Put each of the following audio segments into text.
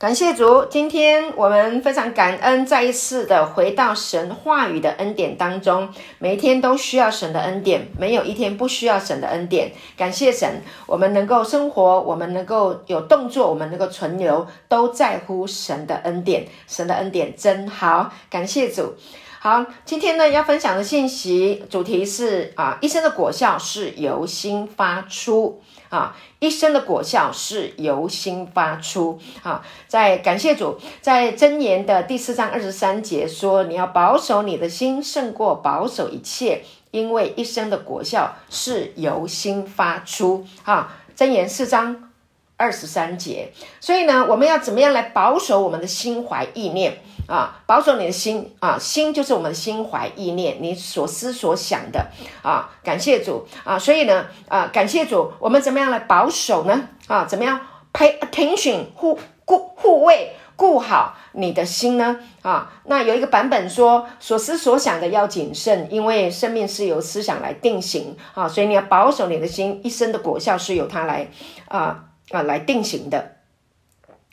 感谢主，今天我们非常感恩，再一次的回到神话语的恩典当中。每一天都需要神的恩典，没有一天不需要神的恩典。感谢神，我们能够生活，我们能够有动作，我们能够存留，都在乎神的恩典。神的恩典真好，感谢主。好，今天呢要分享的信息主题是啊，一生的果效是由心发出。啊，一生的果效是由心发出。啊，在感谢主，在箴言的第四章二十三节说：“你要保守你的心，胜过保守一切，因为一生的果效是由心发出。”啊，箴言四章二十三节。所以呢，我们要怎么样来保守我们的心怀意念？啊，保守你的心啊，心就是我们心怀意念，你所思所想的啊。感谢主啊，所以呢啊，感谢主，我们怎么样来保守呢？啊，怎么样 pay attention 护顾护卫顾好你的心呢？啊，那有一个版本说，所思所想的要谨慎，因为生命是由思想来定型啊，所以你要保守你的心，一生的果效是由它来啊啊来定型的。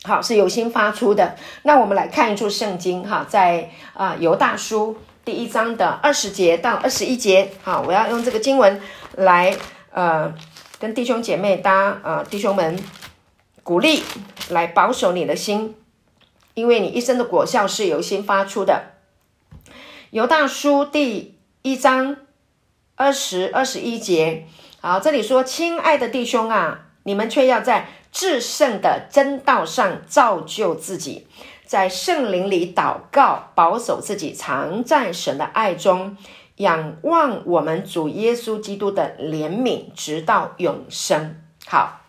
好，是由心发出的。那我们来看一处圣经哈，在啊犹大书第一章的二十节到二十一节。好，我要用这个经文来呃跟弟兄姐妹搭啊、弟兄们鼓励，来保守你的心，因为你一生的果效是由心发出的。犹大书第一章二十二十一节。好，这里说，亲爱的弟兄啊，你们却要在。至圣的真道上造就自己，在圣灵里祷告，保守自己，常在神的爱中，仰望我们主耶稣基督的怜悯，直到永生。好。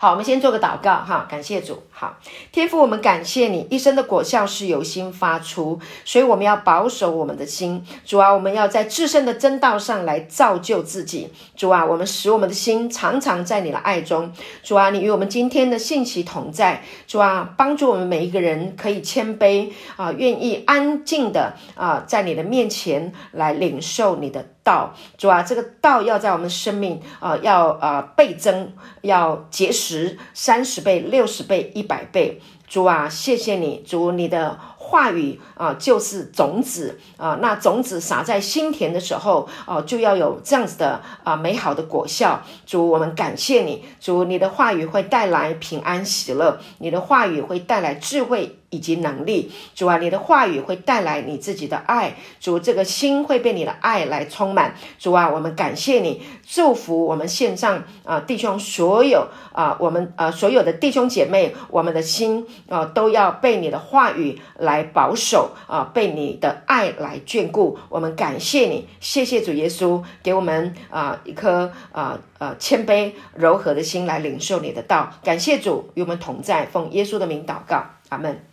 好，我们先做个祷告哈，感谢主。好，天父，我们感谢你，一生的果效是由心发出，所以我们要保守我们的心。主啊，我们要在至圣的真道上来造就自己。主啊，我们使我们的心常常在你的爱中。主啊，你与我们今天的信息同在。主啊，帮助我们每一个人可以谦卑啊，愿意安静的啊，在你的面前来领受你的。道，主啊，这个道要在我们生命啊、要啊、倍增，要结实三十倍、六十倍、一百倍。主啊，谢谢你，主你的。话语啊，就是种子啊，那种子撒在心田的时候啊，就要有这样子的啊美好的果效。主，我们感谢你，主，你的话语会带来平安喜乐，你的话语会带来智慧以及能力。主啊，你的话语会带来你自己的爱。主，这个心会被你的爱来充满。主啊，我们感谢你，祝福我们线上啊弟兄所有啊，我们啊所有的弟兄姐妹，我们的心啊都要被你的话语来。来保守啊，被你的爱来眷顾，我们感谢你，谢谢主耶稣，给我们啊一颗啊呃谦卑柔和的心来领受你的道，感谢主与我们同在，奉耶稣的名祷告，阿门。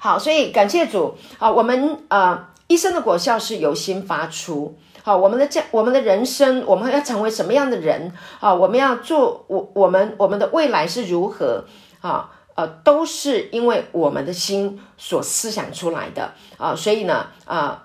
好，所以感谢主啊，我们啊一生的果效是由心发出，好，我们的这我们的人生，我们要成为什么样的人啊？我们要做我我们我们的未来是如何啊？都是因为我们的心所思想出来的啊、所以呢，啊、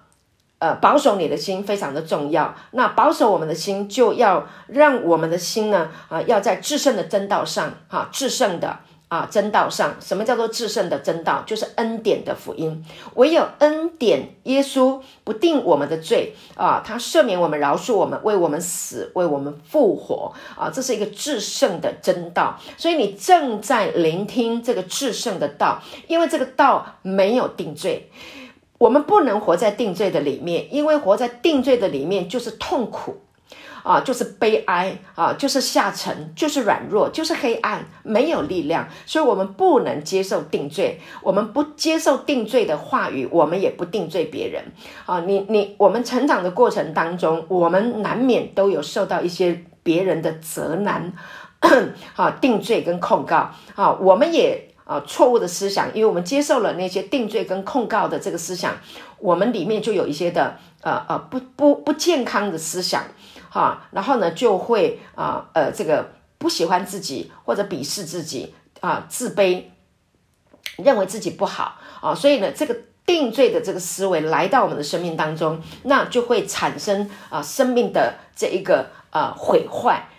呃，呃，保守你的心非常的重要。那保守我们的心，就要让我们的心呢，啊、要在制胜的真道上，哈、制胜的。啊，真道上，什么叫做至圣的真道？就是恩典的福音。唯有恩典，耶稣不定我们的罪啊，他赦免我们，饶恕我们，为我们死，为我们复活啊，这是一个至圣的真道。所以你正在聆听这个至圣的道，因为这个道没有定罪，我们不能活在定罪的里面，因为活在定罪的里面就是痛苦。啊，就是悲哀啊，就是下沉，就是软弱，就是黑暗，没有力量。所以，我们不能接受定罪，我们不接受定罪的话语，我们也不定罪别人。啊，你你，我们成长的过程当中，我们难免都有受到一些别人的责难，啊，定罪跟控告。啊，我们也啊错误的思想，因为我们接受了那些定罪跟控告的这个思想，我们里面就有一些的呃呃不不不健康的思想。哈，然后呢，就会啊，呃，这个不喜欢自己或者鄙视自己啊，自卑，认为自己不好啊，所以呢，这个定罪的这个思维来到我们的生命当中，那就会产生啊，生命的这一个啊毁坏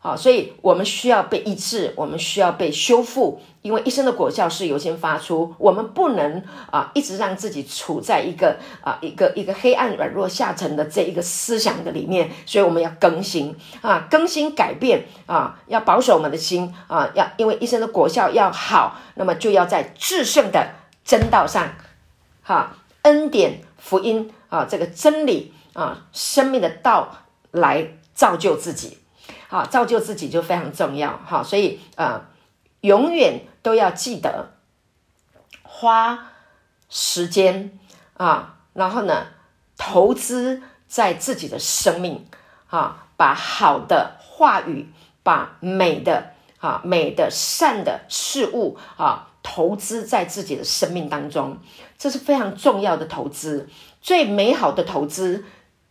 好，所以我们需要被医治，我们需要被修复，因为一生的果效是由心发出。我们不能啊，一直让自己处在一个啊，一个一个黑暗软弱下沉的这一个思想的里面。所以我们要更新啊，更新改变啊，要保守我们的心啊，要因为一生的果效要好，那么就要在至圣的真道上，哈、恩典福音啊，这个真理啊，生命的道来造就自己。好，造就自己就非常重要。好，所以呃，永远都要记得花时间啊，然后呢，投资在自己的生命啊，把好的话语，把美的啊、美的善的事物啊，投资在自己的生命当中，这是非常重要的投资，最美好的投资。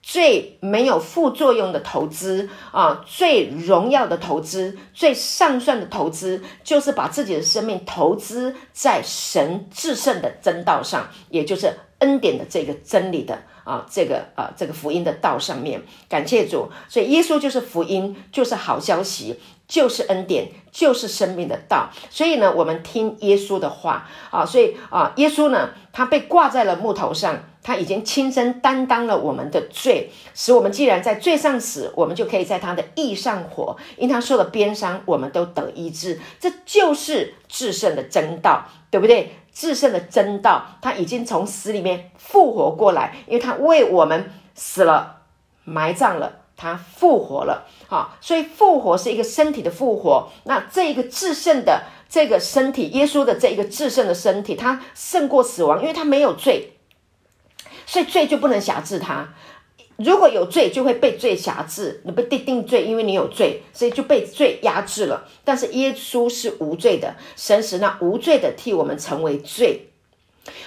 最没有副作用的投资啊，最荣耀的投资，最上算的投资，就是把自己的生命投资在神至圣的真道上，也就是恩典的这个真理的啊，这个啊，这个福音的道上面。感谢主，所以耶稣就是福音，就是好消息，就是恩典，就是生命的道。所以呢，我们听耶稣的话啊，所以啊，耶稣呢，他被挂在了木头上。他已经亲身担当了我们的罪，使我们既然在罪上死，我们就可以在他的义上活。因他受了鞭伤，我们都得医治。这就是至圣的真道，对不对？至圣的真道，他已经从死里面复活过来，因为他为我们死了、埋葬了，他复活了。好，所以复活是一个身体的复活。那这一个至圣的这个身体，耶稣的这一个至圣的身体，他胜过死亡，因为他没有罪。所以罪就不能辖制他，如果有罪，就会被罪辖制，你被定定罪，因为你有罪，所以就被罪压制了。但是耶稣是无罪的，神使那无罪的替我们成为罪，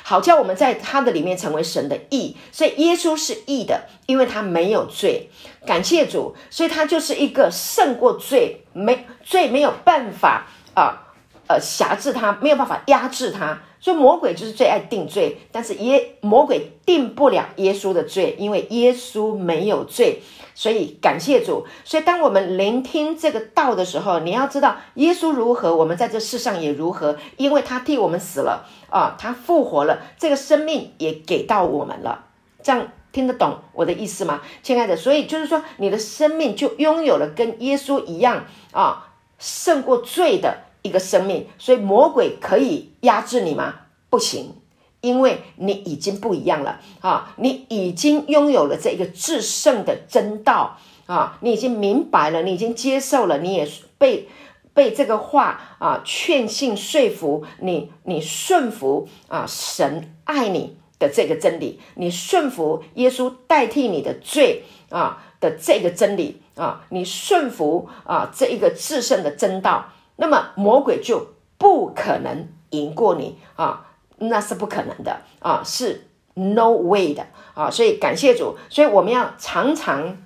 好叫我们在他的里面成为神的义。所以耶稣是义的，因为他没有罪。感谢主，所以他就是一个胜过罪，没罪没有办法啊，呃，辖制他，没有办法压制他。所以魔鬼就是最爱定罪，但是耶魔鬼定不了耶稣的罪，因为耶稣没有罪。所以感谢主。所以当我们聆听这个道的时候，你要知道耶稣如何，我们在这世上也如何，因为他替我们死了啊，他复活了，这个生命也给到我们了。这样听得懂我的意思吗，亲爱的？所以就是说，你的生命就拥有了跟耶稣一样啊，胜过罪的。一个生命，所以魔鬼可以压制你吗？不行，因为你已经不一样了啊！你已经拥有了这个制胜的真道啊！你已经明白了，你已经接受了，你也被被这个话啊劝信说服你，你顺服啊神爱你的这个真理，你顺服耶稣代替你的罪啊的这个真理啊，你顺服啊这一个制胜的真道。那么魔鬼就不可能赢过你啊，那是不可能的啊，是 no way 的啊，所以感谢主，所以我们要常常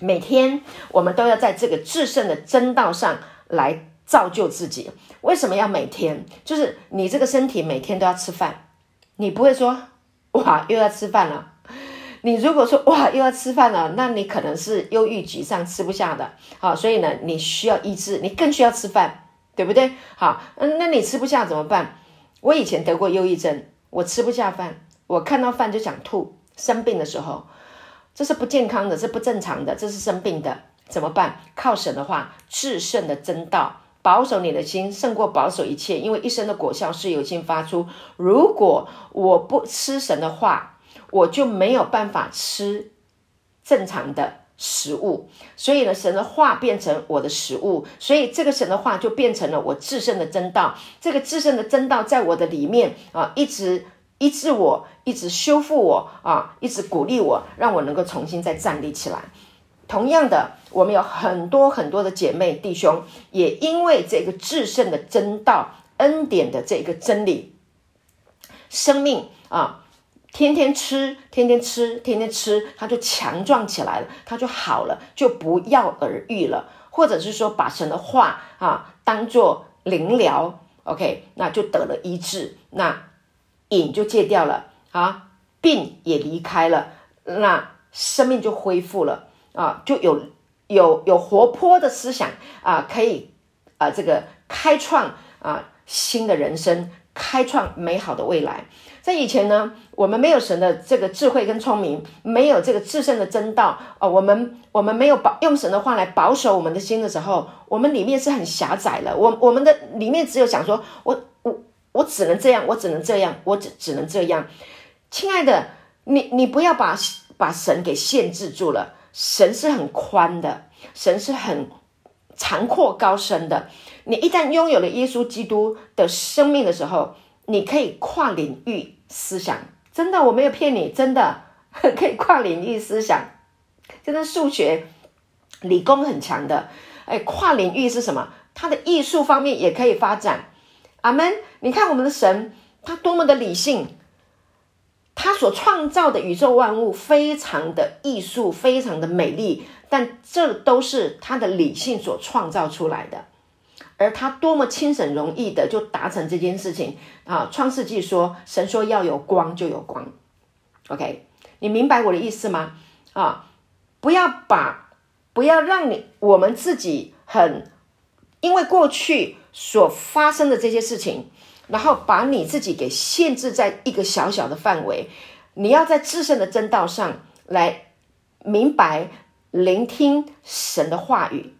每天，我们都要在这个制胜的真道上来造就自己。为什么要每天？就是你这个身体每天都要吃饭，你不会说哇又要吃饭了。你如果说哇又要吃饭了，那你可能是忧郁沮丧吃不下的，好，所以呢，你需要医治，你更需要吃饭，对不对？好，嗯，那你吃不下怎么办？我以前得过忧郁症，我吃不下饭，我看到饭就想吐。生病的时候，这是不健康的，这是不正常的，这是生病的，怎么办？靠神的话，至圣的真道，保守你的心胜过保守一切，因为一生的果效是由心发出。如果我不吃神的话，我就没有办法吃正常的食物，所以呢，神的话变成我的食物，所以这个神的话就变成了我至圣的真道。这个至圣的真道在我的里面啊，一直医治我，一直修复我啊，一直鼓励我，让我能够重新再站立起来。同样的，我们有很多很多的姐妹弟兄，也因为这个至圣的真道、恩典的这个真理，生命啊。天天吃，天天吃，天天吃，他就强壮起来了，他就好了，就不药而愈了，或者是说把神的话啊当做灵疗，OK，那就得了医治，那瘾就戒掉了啊，病也离开了，那生命就恢复了啊，就有有有活泼的思想啊，可以啊这个开创啊新的人生，开创美好的未来。在以前呢，我们没有神的这个智慧跟聪明，没有这个至圣的真道啊，我们我们没有保用神的话来保守我们的心的时候，我们里面是很狭窄的。我我们的里面只有想说，我我我只能这样，我只能这样，我只只能这样。亲爱的，你你不要把把神给限制住了。神是很宽的，神是很长阔高深的。你一旦拥有了耶稣基督的生命的时候，你可以跨领域思想，真的，我没有骗你，真的 可以跨领域思想。真的数学、理工很强的，哎，跨领域是什么？他的艺术方面也可以发展。阿门。你看我们的神，他多么的理性，他所创造的宇宙万物非常的艺术，非常的美丽，但这都是他的理性所创造出来的。而他多么轻省容易的就达成这件事情啊！创世纪说，神说要有光就有光。OK，你明白我的意思吗？啊，不要把，不要让你我们自己很，因为过去所发生的这些事情，然后把你自己给限制在一个小小的范围。你要在自身的真道上来明白、聆听神的话语。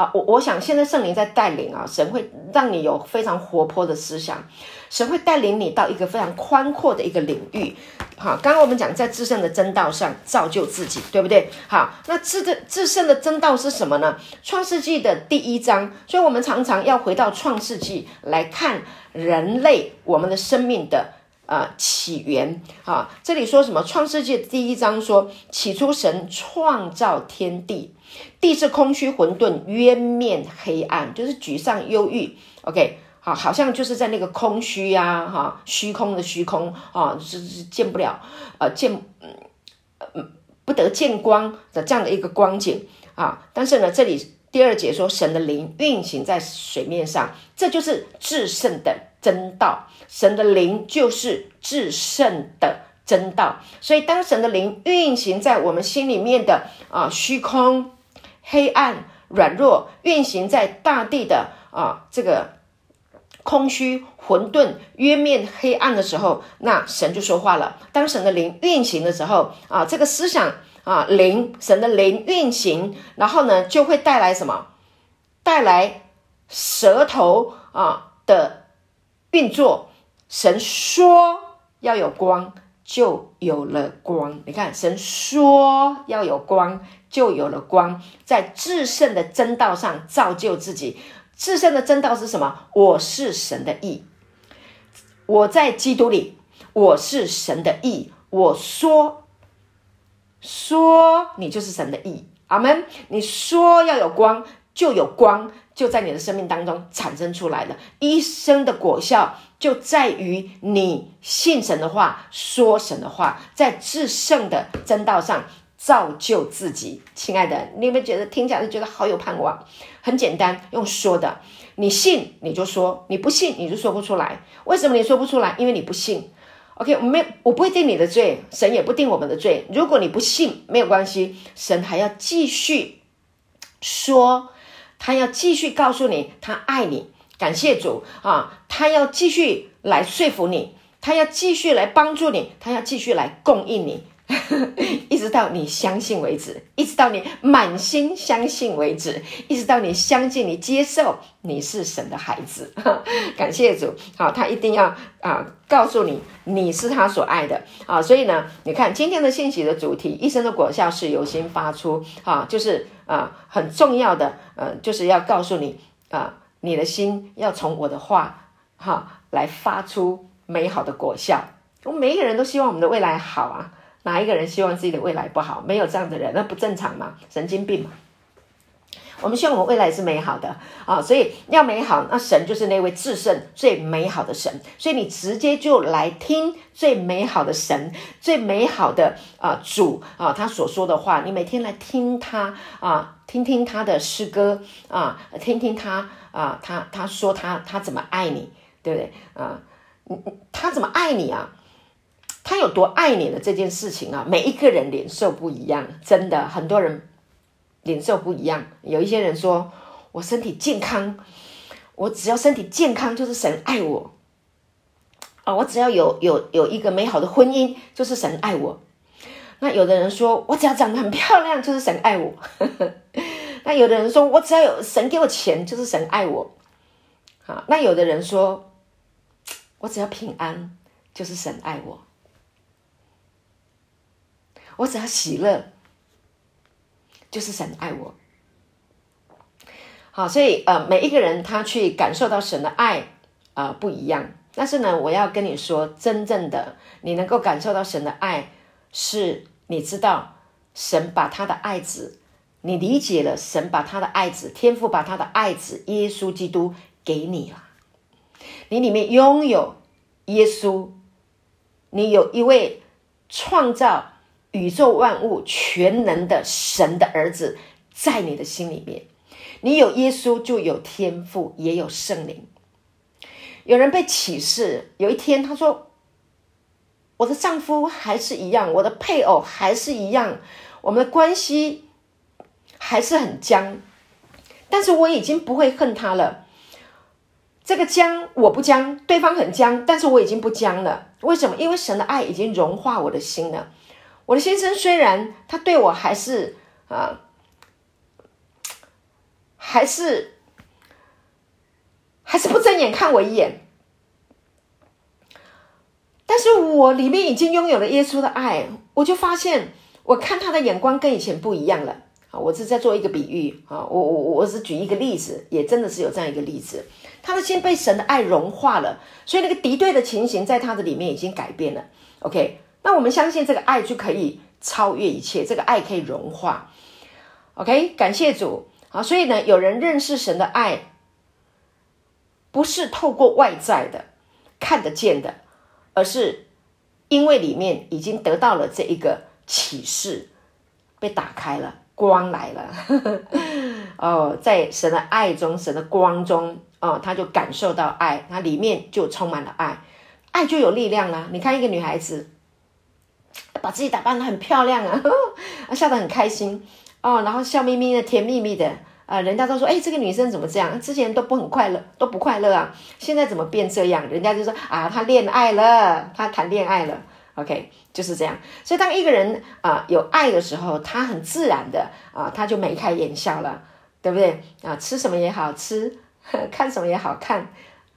啊，我我想现在圣灵在带领啊，神会让你有非常活泼的思想，神会带领你到一个非常宽阔的一个领域。好，刚刚我们讲在至圣的真道上造就自己，对不对？好，那至的至圣的真道是什么呢？创世纪的第一章，所以我们常常要回到创世纪来看人类我们的生命的呃起源。啊，这里说什么？创世纪第一章说，起初神创造天地。地是空虚混沌，渊面黑暗，就是沮丧忧郁。OK，好，好像就是在那个空虚呀、啊，哈，虚空的虚空啊，是是见不了，呃，见，嗯，不得见光的这样的一个光景啊。但是呢，这里第二节说，神的灵运行在水面上，这就是至圣的真道。神的灵就是至圣的真道。所以，当神的灵运行在我们心里面的啊虚空。黑暗、软弱，运行在大地的啊，这个空虚、混沌、渊面、黑暗的时候，那神就说话了。当神的灵运行的时候啊，这个思想啊，灵，神的灵运行，然后呢，就会带来什么？带来舌头啊的运作。神说要有光，就有了光。你看，神说要有光。就有了光，在至圣的真道上造就自己。至圣的真道是什么？我是神的义，我在基督里，我是神的义。我说，说你就是神的义。阿门。你说要有光，就有光，就在你的生命当中产生出来了。一生的果效就在于你信神的话，说神的话，在至圣的真道上。造就自己，亲爱的，你有没有觉得听起来就觉得好有盼望？很简单，用说的，你信你就说，你不信你就说不出来。为什么你说不出来？因为你不信。OK，我没，我不会定你的罪，神也不定我们的罪。如果你不信，没有关系，神还要继续说，他要继续告诉你，他爱你，感谢主啊，他要继续来说服你，他要继续来帮助你，他要继续来供应你。一直到你相信为止，一直到你满心相信为止，一直到你相信、你接受你是神的孩子。感谢主，好，他一定要啊告诉你你是他所爱的啊。所以呢，你看今天的信息的主题，一生的果效是由心发出啊，就是啊很重要的，呃、就是要告诉你啊，你的心要从我的话哈、来发出美好的果效。我们每一个人都希望我们的未来好啊。哪一个人希望自己的未来不好？没有这样的人，那不正常吗？神经病嘛！我们希望我们未来是美好的啊，所以要美好，那神就是那位至圣最美好的神，所以你直接就来听最美好的神、最美好的啊主啊，他所说的话，你每天来听他啊，听听他的诗歌啊，听听他啊，他他说他他怎么爱你，对不对啊？他怎么爱你啊？他有多爱你的这件事情啊，每一个人脸色不一样，真的，很多人领受不一样。有一些人说，我身体健康，我只要身体健康就是神爱我啊！我只要有有有一个美好的婚姻就是神爱我。那有的人说，我只要长得很漂亮就是神爱我。那有的人说，我只要有神给我钱就是神爱我。啊，那有的人说，我只要平安就是神爱我。我只要喜乐，就是神爱我。好，所以呃，每一个人他去感受到神的爱啊、呃、不一样。但是呢，我要跟你说，真正的你能够感受到神的爱，是你知道神把他的爱子，你理解了神把他的爱子，天父把他的爱子耶稣基督给你了。你里面拥有耶稣，你有一位创造。宇宙万物全能的神的儿子，在你的心里面，你有耶稣，就有天赋，也有圣灵。有人被启示，有一天他说：“我的丈夫还是一样，我的配偶还是一样，我们的关系还是很僵，但是我已经不会恨他了。这个僵我不僵，对方很僵，但是我已经不僵了。为什么？因为神的爱已经融化我的心了。”我的先生虽然他对我还是啊，还是还是不睁眼看我一眼，但是我里面已经拥有了耶稣的爱，我就发现我看他的眼光跟以前不一样了啊！我是在做一个比喻啊，我我我是举一个例子，也真的是有这样一个例子，他的心被神的爱融化了，所以那个敌对的情形在他的里面已经改变了。OK。那我们相信这个爱就可以超越一切，这个爱可以融化。OK，感谢主。好，所以呢，有人认识神的爱，不是透过外在的看得见的，而是因为里面已经得到了这一个启示，被打开了，光来了。哦，在神的爱中，神的光中，哦，他就感受到爱，他里面就充满了爱，爱就有力量了。你看一个女孩子。把自己打扮得很漂亮啊，呵呵，笑得很开心哦，然后笑眯眯的、甜蜜蜜的啊、人家都说，哎，这个女生怎么这样？之前都不很快乐，都不快乐啊，现在怎么变这样？人家就说啊，她恋爱了，她谈恋爱了，OK，就是这样。所以当一个人啊、有爱的时候，他很自然的啊、呃，就眉开眼笑了，对不对啊？吃什么也好吃，看什么也好看。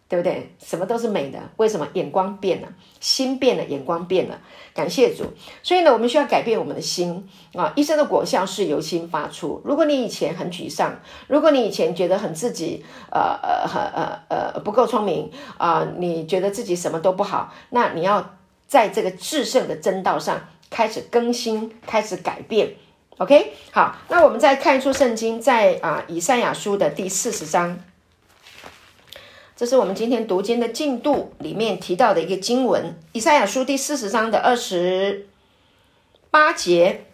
对不对？什么都是美的，为什么？眼光变了，心变了，眼光变了。感谢主。所以呢，我们需要改变我们的心啊！一生的果效是由心发出。如果你以前很沮丧，如果你以前觉得很自己呃呃呃呃不够聪明啊、你觉得自己什么都不好，那你要在这个至圣的真道上开始更新，开始改变。OK，好，那我们再看一处圣经，在啊以赛亚书的第四十章。这是我们今天读经的进度里面提到的一个经文，以赛亚书第四十章的二十八节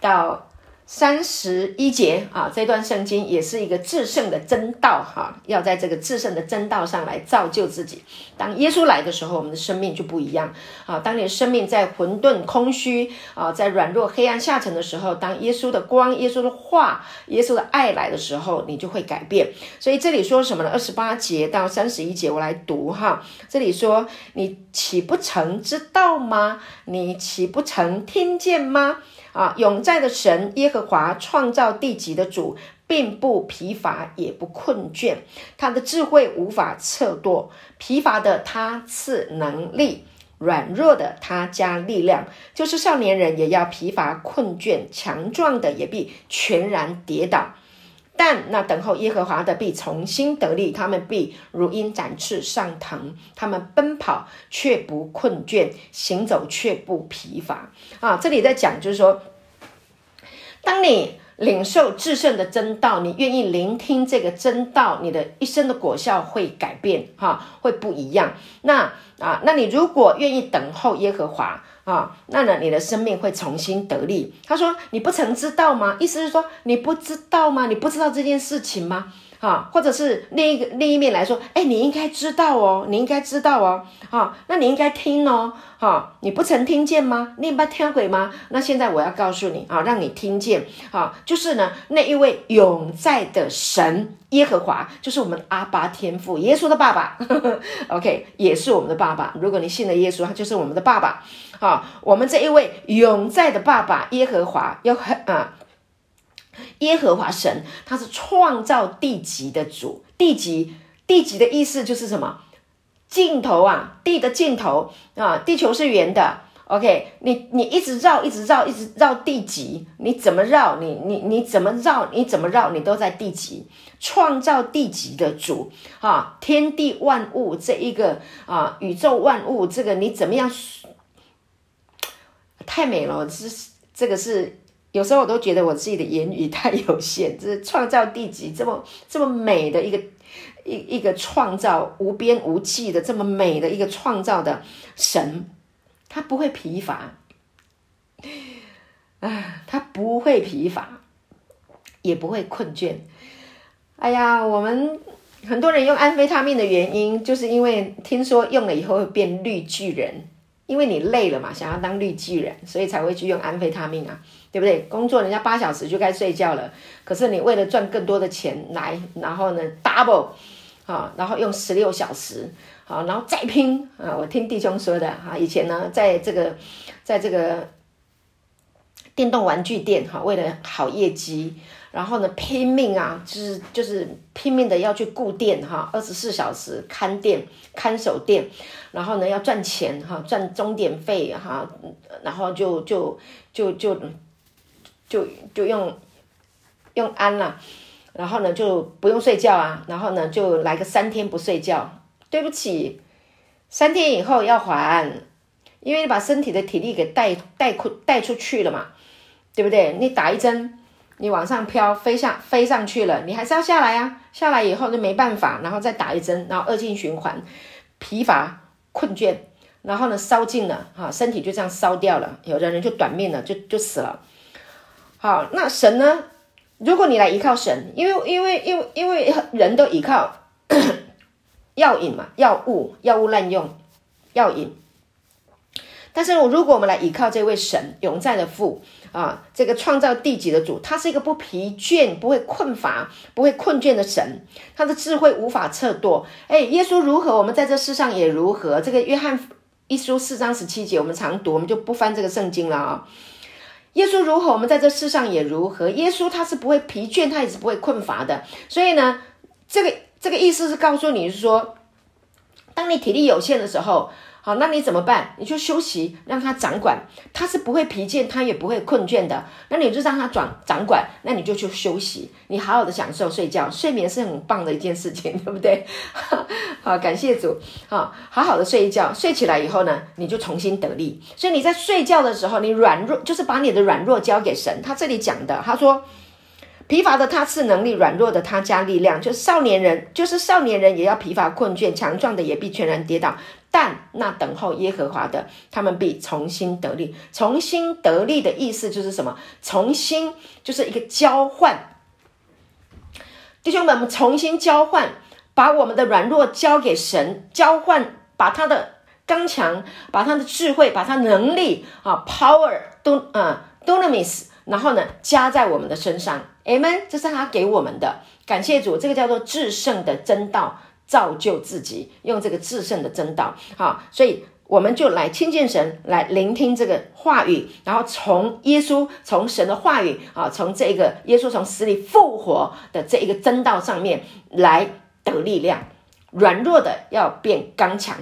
到。三十一节啊，这段圣经也是一个至圣的真道哈，要在这个至圣的真道上来造就自己。当耶稣来的时候，我们的生命就不一样啊。当你的生命在混沌空虚啊，在软弱黑暗下沉的时候，当耶稣的光、耶稣的话、耶稣的爱来的时候，你就会改变。所以这里说什么呢？二十八节到三十一节，我来读哈。这里说：“你岂不曾知道吗？你岂不曾听见吗？”啊，永在的神耶和华创造地级的主，并不疲乏也不困倦，他的智慧无法测度。疲乏的他赐能力，软弱的他加力量。就是少年人也要疲乏困倦，强壮的也必全然跌倒。但那等候耶和华的必重新得力，他们必如鹰展翅上腾，他们奔跑却不困倦，行走却不疲乏。啊，这里在讲就是说，当你领受至圣的真道，你愿意聆听这个真道，你的一生的果效会改变，哈、啊，会不一样。那啊，那你如果愿意等候耶和华。啊，那呢，你的生命会重新得力。他说：“你不曾知道吗？意思是说你不知道吗？你不知道这件事情吗？啊，或者是另一个另一面来说，哎，你应该知道哦，你应该知道哦，啊，那你应该听哦，哈，你不曾听见吗？你不听鬼吗？那现在我要告诉你啊，让你听见啊，就是呢，那一位永在的神耶和华，就是我们阿爸天父，耶稣的爸爸呵呵，OK，也是我们的爸爸。如果你信了耶稣，他就是我们的爸爸啊。我们这一位永在的爸爸耶和华，要很啊。耶和华神，他是创造地极的主。地极，地极的意思就是什么？尽头啊，地的尽头啊，地球是圆的。OK，你你一直绕，一直绕，一直绕地极，你怎么绕？你你你怎么绕？你怎么绕？你都在地极。创造地极的主啊，天地万物这一个啊，宇宙万物这个你怎么样？太美了，这是这个是。有时候我都觉得我自己的言语太有限，就是创造地极这么这么美的一个一一个创造无边无际的这么美的一个创造的神，他不会疲乏，啊，他不会疲乏，也不会困倦。哎呀，我们很多人用安非他命的原因，就是因为听说用了以后会变绿巨人，因为你累了嘛，想要当绿巨人，所以才会去用安非他命啊。对不对？工作人家八小时就该睡觉了，可是你为了赚更多的钱来，然后呢 double，啊，然后用十六小时，好，然后再拼啊！我听弟兄说的哈，以前呢，在这个，在这个电动玩具店哈，为了好业绩，然后呢拼命啊，就是就是拼命的要去顾店哈，二十四小时看店看守店，然后呢要赚钱哈，赚钟点费哈，然后就就就就。就就用用安了，然后呢就不用睡觉啊，然后呢就来个三天不睡觉。对不起，三天以后要还，因为你把身体的体力给带带出带出去了嘛，对不对？你打一针，你往上飘飞上飞上去了，你还是要下来啊。下来以后就没办法，然后再打一针，然后恶性循环，疲乏困倦，然后呢烧尽了哈，身体就这样烧掉了，有的人就短命了，就就死了。好，那神呢？如果你来依靠神，因为因为因为因为人都依靠 药瘾嘛，药物药物滥用药瘾。但是如果我们来依靠这位神永在的父啊，这个创造地极的主，他是一个不疲倦、不会困乏、不会困倦的神，他的智慧无法测度。哎，耶稣如何，我们在这世上也如何。这个约翰一书四章十七节，我们常读，我们就不翻这个圣经了啊。耶稣如何，我们在这世上也如何。耶稣他是不会疲倦，他也是不会困乏的。所以呢，这个这个意思是告诉你是说，当你体力有限的时候。好，那你怎么办？你就休息，让他掌管，他是不会疲倦，他也不会困倦的。那你就让他掌掌管，那你就去休息，你好好的享受睡觉，睡眠是很棒的一件事情，对不对？好，感谢主，好，好好的睡一觉，睡起来以后呢，你就重新得力。所以你在睡觉的时候，你软弱，就是把你的软弱交给神。他这里讲的，他说。疲乏的他赐能力，软弱的他加力量。就少年人，就是少年人也要疲乏困倦；强壮的也必全然跌倒。但那等候耶和华的，他们必重新得力。重新得力的意思就是什么？重新就是一个交换。弟兄们，我们重新交换，把我们的软弱交给神，交换，把他的刚强，把他的智慧，把他能力啊，power 都啊，dunamis 然后呢，加在我们的身上，Amen，这是他给我们的，感谢主，这个叫做至圣的真道，造就自己，用这个制胜的真道，好，所以我们就来亲近神，来聆听这个话语，然后从耶稣，从神的话语啊，从这个耶稣从死里复活的这一个真道上面来得力量，软弱的要变刚强，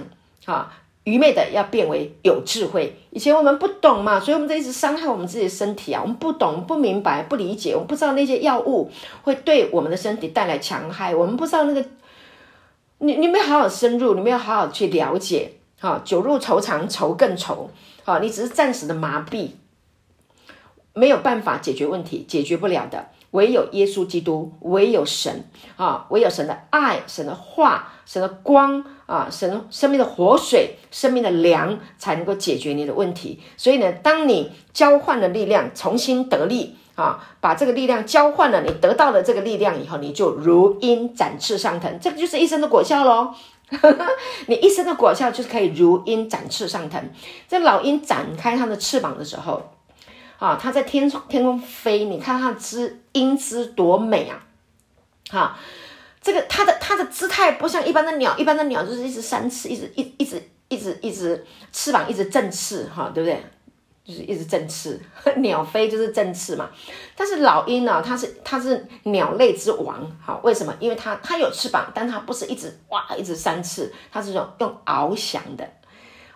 啊。愚昧的要变为有智慧。以前我们不懂嘛，所以我们就一直伤害我们自己的身体啊。我们不懂、不明白、不理解，我们不知道那些药物会对我们的身体带来强害。我们不知道那个，你你没有好好深入，你没有好好去了解。哈，酒入愁肠，愁更愁。好，你只是暂时的麻痹，没有办法解决问题，解决不了的。唯有耶稣基督，唯有神啊，唯有神的爱、神的话、神的光啊，神生命的活水、生命的粮，才能够解决你的问题。所以呢，当你交换了力量，重新得力，啊，把这个力量交换了，你得到了这个力量以后，你就如鹰展翅上腾，这个就是一生的果效喽。你一生的果效就是可以如鹰展翅上腾。这老鹰展开它的翅膀的时候，啊，它在天天空飞，你看它的姿英姿多美啊！哈，这个它的它的姿态不像一般的鸟，一般的鸟就是一直扇翅，一直一一直一直一直翅膀一直振翅，哈，对不对？就是一直振翅，鸟飞就是振翅嘛。但是老鹰呢，它是它是鸟类之王，好，为什么？因为它它有翅膀，但它不是一直哇一直扇翅，它是用用翱翔的。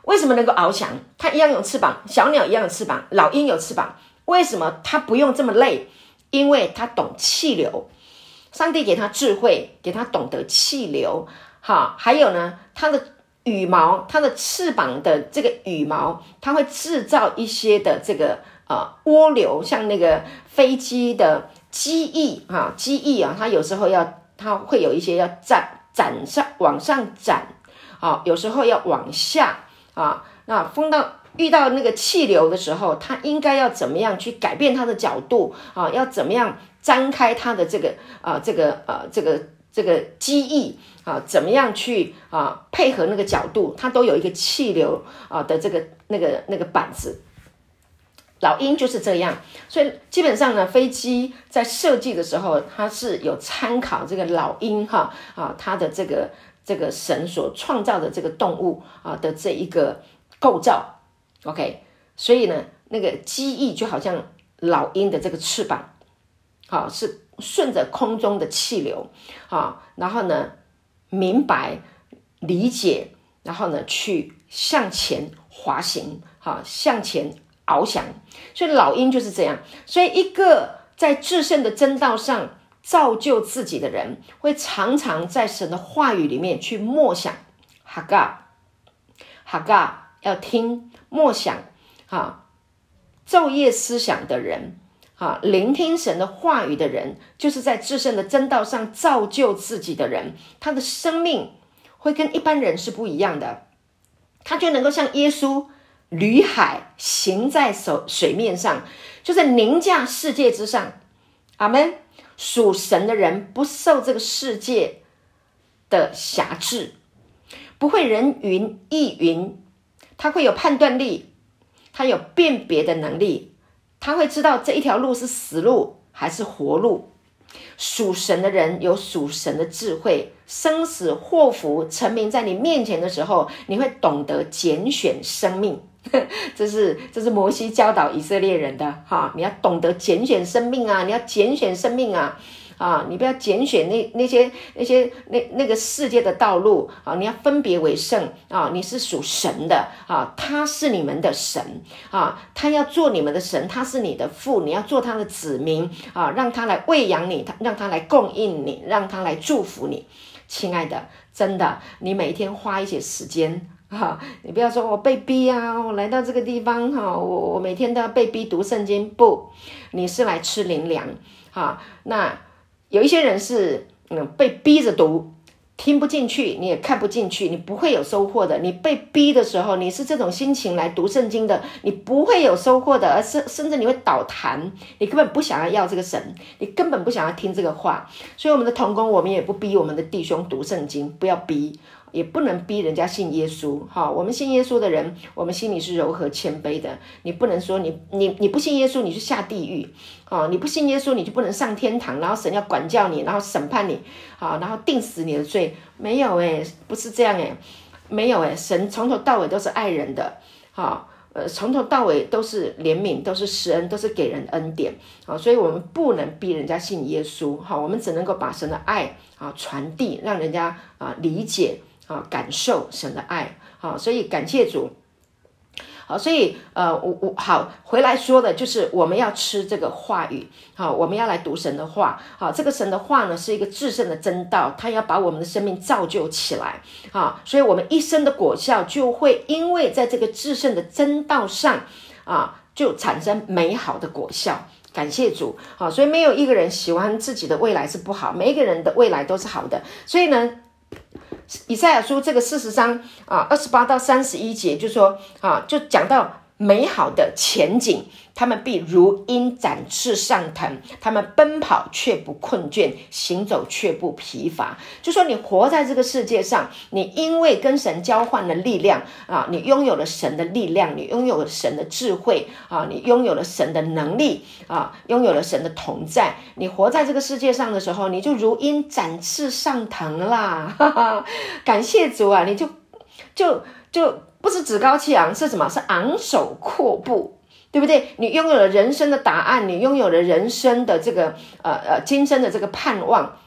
为什么能够翱翔？它一样有翅膀，小鸟一样有翅膀，老鹰有翅膀。为什么它不用这么累？因为它懂气流，上帝给它智慧，给它懂得气流。好，还有呢，它的。羽毛，它的翅膀的这个羽毛，它会制造一些的这个呃涡流，像那个飞机的机翼啊，机翼啊，它有时候要，它会有一些要展展上往上展啊，有时候要往下啊。那风到遇到那个气流的时候，它应该要怎么样去改变它的角度啊？要怎么样张开它的这个啊，这个呃这个。这个机翼啊，怎么样去啊配合那个角度？它都有一个气流啊的这个那个那个板子。老鹰就是这样，所以基本上呢，飞机在设计的时候，它是有参考这个老鹰哈啊，它的这个这个神所创造的这个动物啊的这一个构造。OK，所以呢，那个机翼就好像老鹰的这个翅膀，好是。顺着空中的气流，啊，然后呢，明白、理解，然后呢，去向前滑行，哈，向前翱翔。所以老鹰就是这样。所以一个在至圣的真道上造就自己的人，会常常在神的话语里面去默想。哈嘎，哈嘎，要听默想，哈，昼夜思想的人。啊，聆听神的话语的人，就是在至圣的真道上造就自己的人，他的生命会跟一般人是不一样的，他就能够像耶稣履海行在水水面上，就是凌驾世界之上。阿门。属神的人不受这个世界的辖制，不会人云亦云，他会有判断力，他有辨别的能力。他会知道这一条路是死路还是活路。属神的人有属神的智慧，生死祸福成名在你面前的时候，你会懂得拣选生命。这是这是摩西教导以色列人的哈，你要懂得拣选生命啊，你要拣选生命啊。啊，你不要拣选那那些那些那那个世界的道路啊！你要分别为圣啊！你是属神的啊，他是你们的神啊，他要做你们的神，他是你的父，你要做他的子民啊，让他来喂养你，他让他来供应你，让他来祝福你，亲爱的，真的，你每天花一些时间哈，你不要说我被逼啊，我来到这个地方哈，我我每天都要被逼读圣经，不，你是来吃灵粮哈，那。有一些人是嗯被逼着读，听不进去，你也看不进去，你不会有收获的。你被逼的时候，你是这种心情来读圣经的，你不会有收获的，而是甚至你会倒谈，你根本不想要要这个神，你根本不想要听这个话。所以我们的同工，我们也不逼我们的弟兄读圣经，不要逼。也不能逼人家信耶稣，哈！我们信耶稣的人，我们心里是柔和谦卑的。你不能说你你你不信耶稣，你就下地狱，啊！你不信耶稣，你就不能上天堂，然后神要管教你，然后审判你，啊！然后定死你的罪。没有诶，不是这样诶，没有诶，神从头到尾都是爱人的，哈！呃，从头到尾都是怜悯，都是施恩，都是给人恩典，啊！所以我们不能逼人家信耶稣，哈！我们只能够把神的爱啊传递，让人家啊理解。啊，感受神的爱，好，所以感谢主，好，所以呃，我我好回来说的就是我们要吃这个话语，好，我们要来读神的话，好，这个神的话呢是一个至圣的真道，它要把我们的生命造就起来，啊，所以我们一生的果效就会因为在这个至圣的真道上啊，就产生美好的果效，感谢主，好，所以没有一个人喜欢自己的未来是不好，每一个人的未来都是好的，所以呢。以赛亚书这个四十章啊，二十八到三十一节，就说啊，就讲到美好的前景，他们必如鹰展翅上腾，他们奔跑却不困倦，行走却不疲乏。就说你活在这个世界上，你因为跟神交换了力量啊，你拥有了神的力量，你拥有了神的智慧啊，你拥有了神的能力啊，拥有了神的同在。你活在这个世界上的时候，你就如鹰展翅上腾啦！哈哈，感谢主啊，你就就就。不是趾高气昂，是什么？是昂首阔步，对不对？你拥有了人生的答案，你拥有了人生的这个呃呃今生的这个盼望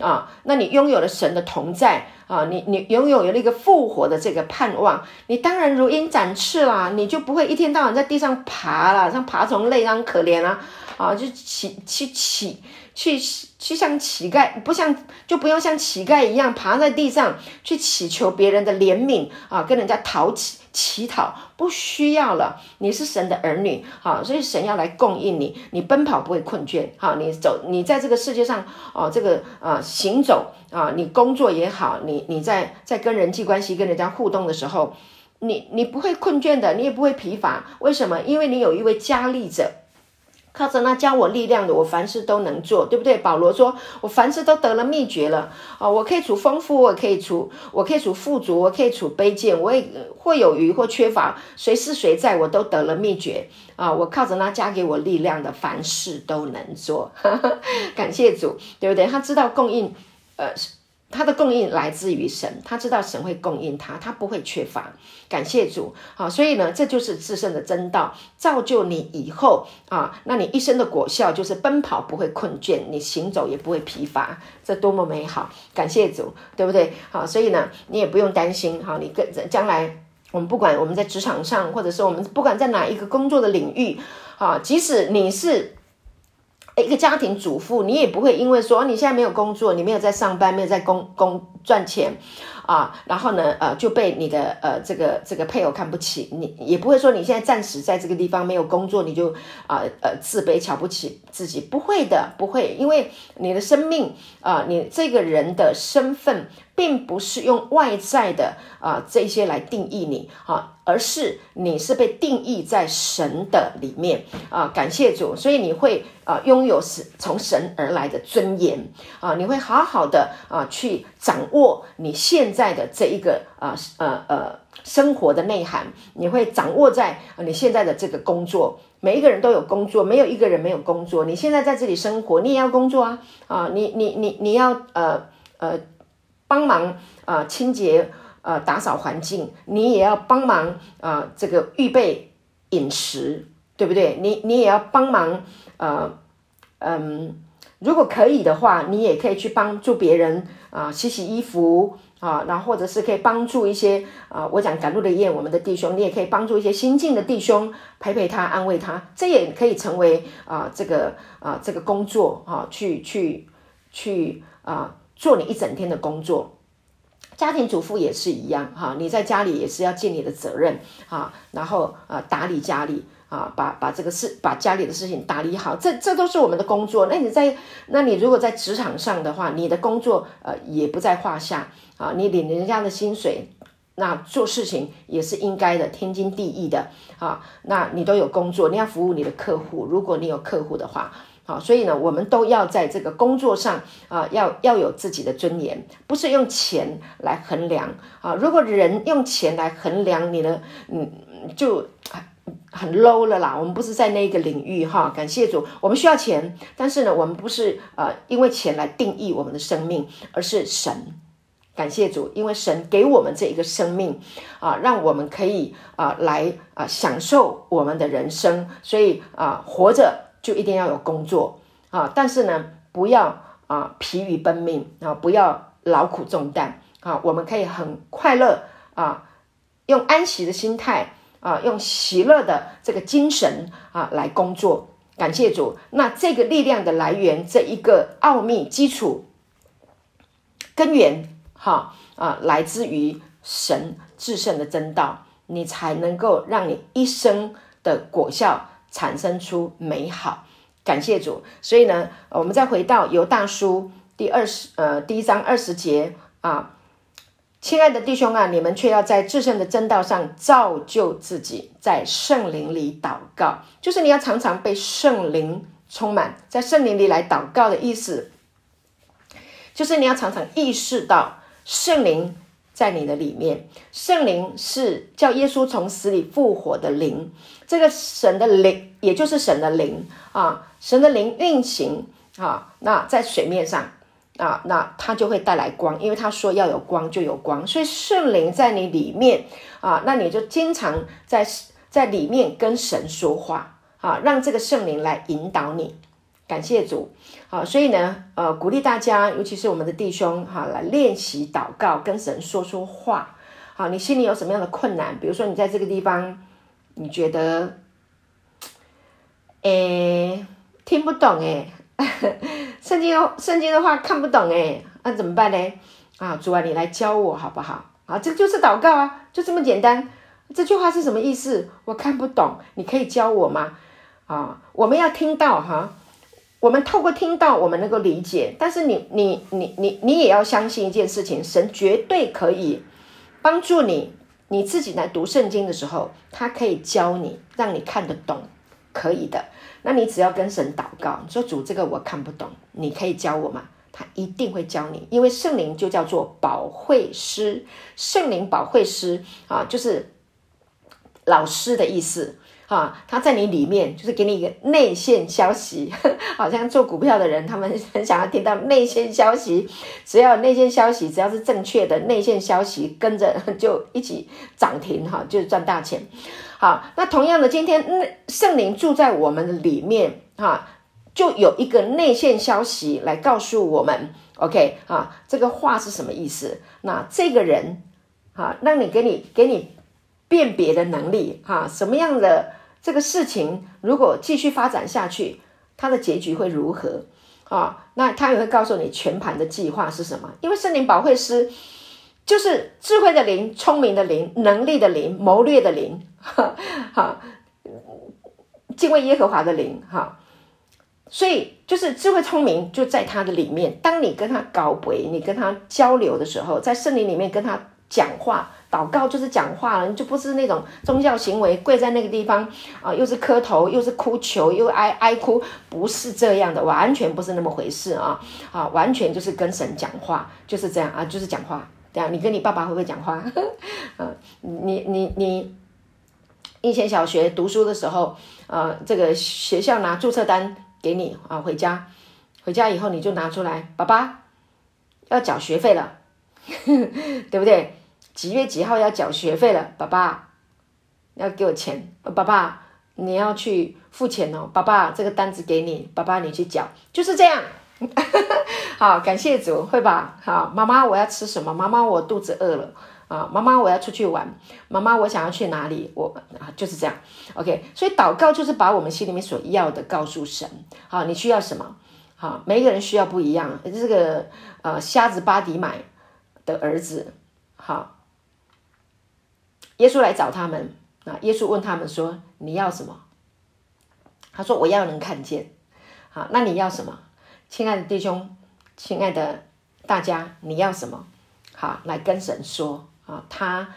啊，那你拥有了神的同在啊，你你拥有了一个复活的这个盼望，你当然如鹰展翅啦，你就不会一天到晚在地上爬了，像爬虫类那样可怜啊啊，就起去起。去去像乞丐，不像就不用像乞丐一样爬在地上去祈求别人的怜悯啊，跟人家讨乞乞讨，不需要了。你是神的儿女，好，所以神要来供应你，你奔跑不会困倦，好，你走，你在这个世界上哦，这个啊行走啊，你工作也好，你你在在跟人际关系跟人家互动的时候，你你不会困倦的，你也不会疲乏，为什么？因为你有一位加力者。靠着那教我力量的，我凡事都能做，对不对？保罗说：“我凡事都得了秘诀了啊！我可以处丰富，我可以处，我可以处富足，我可以处卑贱，我也会有余或缺乏，谁是谁在，我都得了秘诀啊！我靠着那加给我力量的，凡事都能做。感谢主，对不对？他知道供应，呃。”他的供应来自于神，他知道神会供应他，他不会缺乏。感谢主，好，所以呢，这就是至圣的真道，造就你以后啊，那你一生的果效就是奔跑不会困倦，你行走也不会疲乏，这多么美好！感谢主，对不对？好，所以呢，你也不用担心，好，你跟将来我们不管我们在职场上，或者是我们不管在哪一个工作的领域，啊，即使你是。一个家庭主妇，你也不会因为说你现在没有工作，你没有在上班，没有在工工赚钱啊，然后呢，呃，就被你的呃这个这个配偶看不起，你也不会说你现在暂时在这个地方没有工作，你就啊呃，自卑瞧不起自己，不会的，不会，因为你的生命啊，你这个人的身份。并不是用外在的啊、这些来定义你啊，而是你是被定义在神的里面啊。感谢主，所以你会啊拥有是从神而来的尊严啊，你会好好的啊去掌握你现在的这一个啊呃呃生活的内涵，你会掌握在你现在的这个工作。每一个人都有工作，没有一个人没有工作。你现在在这里生活，你也要工作啊啊，你你你你要呃呃。帮忙啊、清洁啊、呃，打扫环境，你也要帮忙啊、呃，这个预备饮食，对不对？你你也要帮忙啊、嗯，如果可以的话，你也可以去帮助别人啊、洗洗衣服啊，然后或者是可以帮助一些啊、我讲赶路的雁，我们的弟兄，你也可以帮助一些新进的弟兄，陪陪他，安慰他，这也可以成为啊、这个啊、这个工作啊，去去去啊。做你一整天的工作，家庭主妇也是一样哈，你在家里也是要尽你的责任啊，然后啊打理家里啊，把把这个事把家里的事情打理好，这这都是我们的工作。那你在那你如果在职场上的话，你的工作呃也不在话下啊，你领人家的薪水，那做事情也是应该的，天经地义的啊。那你都有工作，你要服务你的客户，如果你有客户的话。好，所以呢，我们都要在这个工作上啊，要要有自己的尊严，不是用钱来衡量啊。如果人用钱来衡量你的，嗯，就很 low 了啦。我们不是在那个领域哈。感谢主，我们需要钱，但是呢，我们不是呃因为钱来定义我们的生命，而是神。感谢主，因为神给我们这一个生命啊，让我们可以啊来啊享受我们的人生，所以啊活着。就一定要有工作啊，但是呢，不要啊疲于奔命啊，不要劳苦重担啊，我们可以很快乐啊，用安息的心态啊，用喜乐的这个精神啊来工作。感谢主，那这个力量的来源，这一个奥秘基础根源，哈啊，来自于神至圣的真道，你才能够让你一生的果效。产生出美好，感谢主。所以呢，我们再回到犹大书第二十呃第一章二十节啊，亲爱的弟兄啊，你们却要在至圣的真道上造就自己，在圣灵里祷告，就是你要常常被圣灵充满，在圣灵里来祷告的意思，就是你要常常意识到圣灵在你的里面，圣灵是叫耶稣从死里复活的灵，这个神的灵，也就是神的灵啊，神的灵运行啊，那在水面上。啊，那他就会带来光，因为他说要有光就有光，所以圣灵在你里面啊，那你就经常在在里面跟神说话啊，让这个圣灵来引导你。感谢主，好，所以呢，呃，鼓励大家，尤其是我们的弟兄哈，来练习祷告，跟神说说话。好，你心里有什么样的困难？比如说你在这个地方，你觉得，诶，听不懂诶。圣经，圣经的话看不懂诶，那怎么办呢？啊，主啊，你来教我好不好？啊，这就是祷告啊，就这么简单。这句话是什么意思？我看不懂，你可以教我吗？啊，我们要听到哈，我们透过听到，我们能够理解。但是你你你你你也要相信一件事情，神绝对可以帮助你。你自己来读圣经的时候，他可以教你，让你看得懂，可以的。那你只要跟神祷告，说主，这个我看不懂，你可以教我吗？他一定会教你，因为圣灵就叫做保惠师，圣灵保惠师啊，就是老师的意思啊。他在你里面，就是给你一个内线消息，好像做股票的人，他们 很想要听到内线消息，只要内线消息，只要是正确的内线消息，跟着 就一起涨停哈，就是赚大钱。好，那同样的，今天圣灵住在我们里面，哈，就有一个内线消息来告诉我们，OK，啊，这个话是什么意思？那这个人，哈，让你给你给你辨别的能力，哈，什么样的这个事情，如果继续发展下去，它的结局会如何？啊，那他也会告诉你全盘的计划是什么？因为圣灵保惠师。就是智慧的灵、聪明的灵、能力的灵、谋略的灵，哈，敬畏耶和华的灵，哈，所以就是智慧聪明就在他的里面。当你跟他搞鬼，你跟他交流的时候，在圣灵里面跟他讲话、祷告，就是讲话了，你就不是那种宗教行为，跪在那个地方啊，又是磕头，又是哭求，又哀哀哭，不是这样的，完全不是那么回事啊，啊，完全就是跟神讲话，就是这样啊，就是讲话。你跟你爸爸会不会讲话？嗯，你你你以前小学读书的时候，呃，这个学校拿注册单给你啊，回家回家以后你就拿出来，爸爸要缴学费了，对不对？几月几号要缴学费了？爸爸要给我钱，爸爸你要去付钱哦，爸爸这个单子给你，爸爸你去缴，就是这样。好，感谢主，会吧？好，妈妈，我要吃什么？妈妈，我肚子饿了啊！妈妈，我要出去玩。妈妈，我想要去哪里？我啊，就是这样。OK，所以祷告就是把我们心里面所要的告诉神。好，你需要什么？好，每一个人需要不一样。这个呃，瞎子巴迪买的儿子，好，耶稣来找他们啊。耶稣问他们说：“你要什么？”他说：“我要能看见。”好，那你要什么？亲爱的弟兄，亲爱的大家，你要什么？好，来跟神说啊，他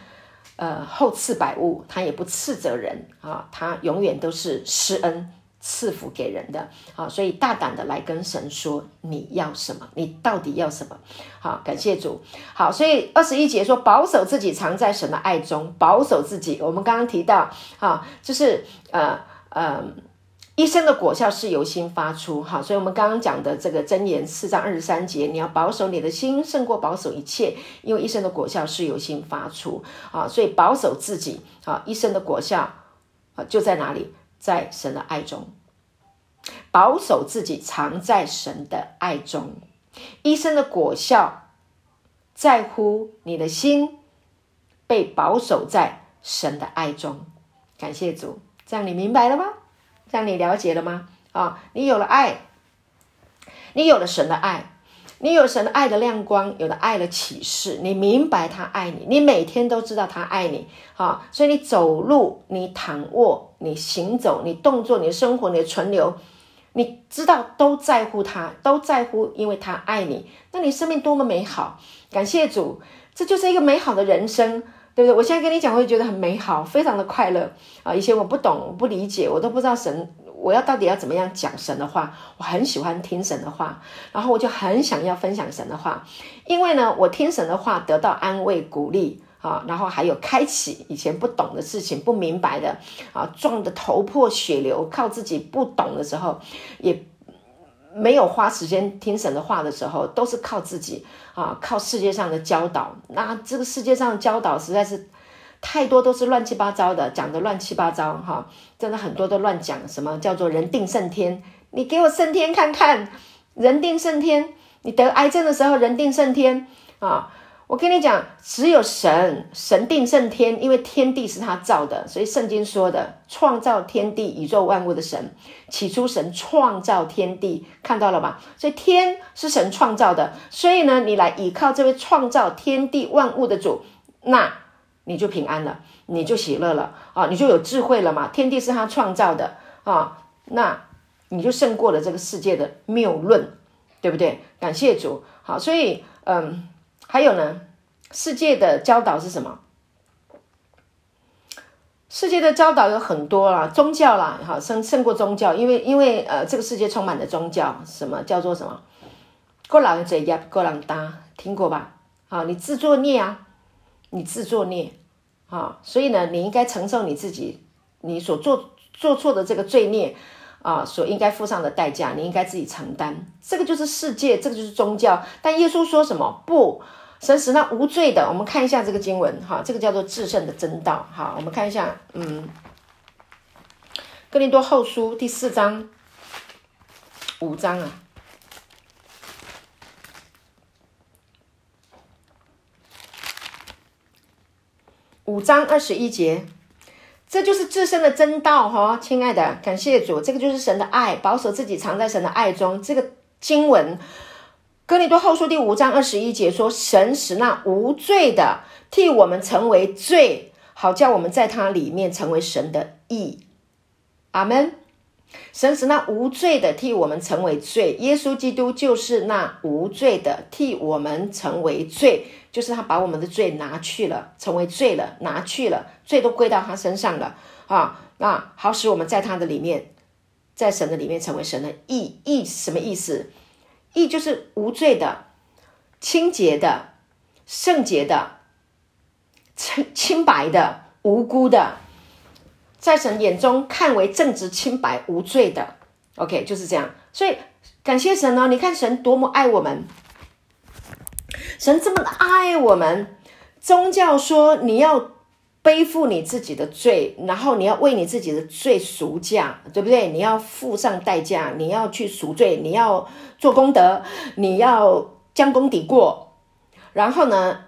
呃厚赐百物，他也不斥责人啊，他永远都是施恩赐福给人的啊，所以大胆的来跟神说你要什么，你到底要什么？好，感谢主。好，所以二十一节说保守自己藏在神的爱中，保守自己。我们刚刚提到啊，就是呃呃。医生的果效是由心发出，哈，所以我们刚刚讲的这个箴言四章二十三节，你要保守你的心胜过保守一切，因为医生的果效是由心发出，啊，所以保守自己，啊，医生的果效啊就在哪里，在神的爱中，保守自己藏在神的爱中，医生的果效在乎你的心被保守在神的爱中，感谢主，这样你明白了吗？让你了解了吗？啊，你有了爱，你有了神的爱，你有神爱的亮光，有的爱的启示，你明白他爱你，你每天都知道他爱你，啊，所以你走路，你躺卧，你行走，你动作，你的生活，你的存留，你知道都在乎他，都在乎，因为他爱你，那你生命多么美好！感谢主。这就是一个美好的人生，对不对？我现在跟你讲，我会觉得很美好，非常的快乐啊！以前我不懂，我不理解，我都不知道神，我要到底要怎么样讲神的话。我很喜欢听神的话，然后我就很想要分享神的话，因为呢，我听神的话得到安慰、鼓励啊，然后还有开启以前不懂的事情、不明白的啊，撞得头破血流，靠自己不懂的时候也。没有花时间听神的话的时候，都是靠自己啊，靠世界上的教导。那这个世界上的教导实在是太多，都是乱七八糟的，讲的乱七八糟哈，真的很多都乱讲。什么叫做人定胜天？你给我胜天看看，人定胜天。你得癌症的时候，人定胜天啊。我跟你讲，只有神，神定胜天，因为天地是他造的，所以圣经说的，创造天地宇宙万物的神，起初神创造天地，看到了吧？所以天是神创造的，所以呢，你来依靠这位创造天地万物的主，那你就平安了，你就喜乐了啊，你就有智慧了嘛。天地是他创造的啊，那你就胜过了这个世界的谬论，对不对？感谢主，好，所以嗯。还有呢，世界的教导是什么？世界的教导有很多啦，宗教啦，好胜胜过宗教，因为因为呃，这个世界充满了宗教，什么叫做什么？过人嘴呀，过人担，听过吧？好，你自作孽啊，你自作孽啊，所以呢，你应该承受你自己你所做做错的这个罪孽啊，所应该付上的代价，你应该自己承担。这个就是世界，这个就是宗教。但耶稣说什么？不。神使那无罪的，我们看一下这个经文，哈，这个叫做至圣的真道，好，我们看一下，嗯，哥林多后书第四章五章啊，五章二十一节，这就是自身的真道，哈，亲爱的，感谢主，这个就是神的爱，保守自己藏在神的爱中，这个经文。哥林多后书第五章二十一节说：“神使那无罪的替我们成为罪，好叫我们在他里面成为神的义。”阿门。神使那无罪的替我们成为罪，耶稣基督就是那无罪的替我们成为罪，就是他把我们的罪拿去了，成为罪了，拿去了，罪都归到他身上了啊。那好使我们在他的里面，在神的里面成为神的义。义什么意思？义就是无罪的、清洁的、圣洁的、清清白的、无辜的，在神眼中看为正直、清白、无罪的。OK，就是这样。所以感谢神哦！你看神多么爱我们，神这么的爱我们。宗教说你要。背负你自己的罪，然后你要为你自己的罪赎价，对不对？你要付上代价，你要去赎罪，你要做功德，你要将功抵过。然后呢，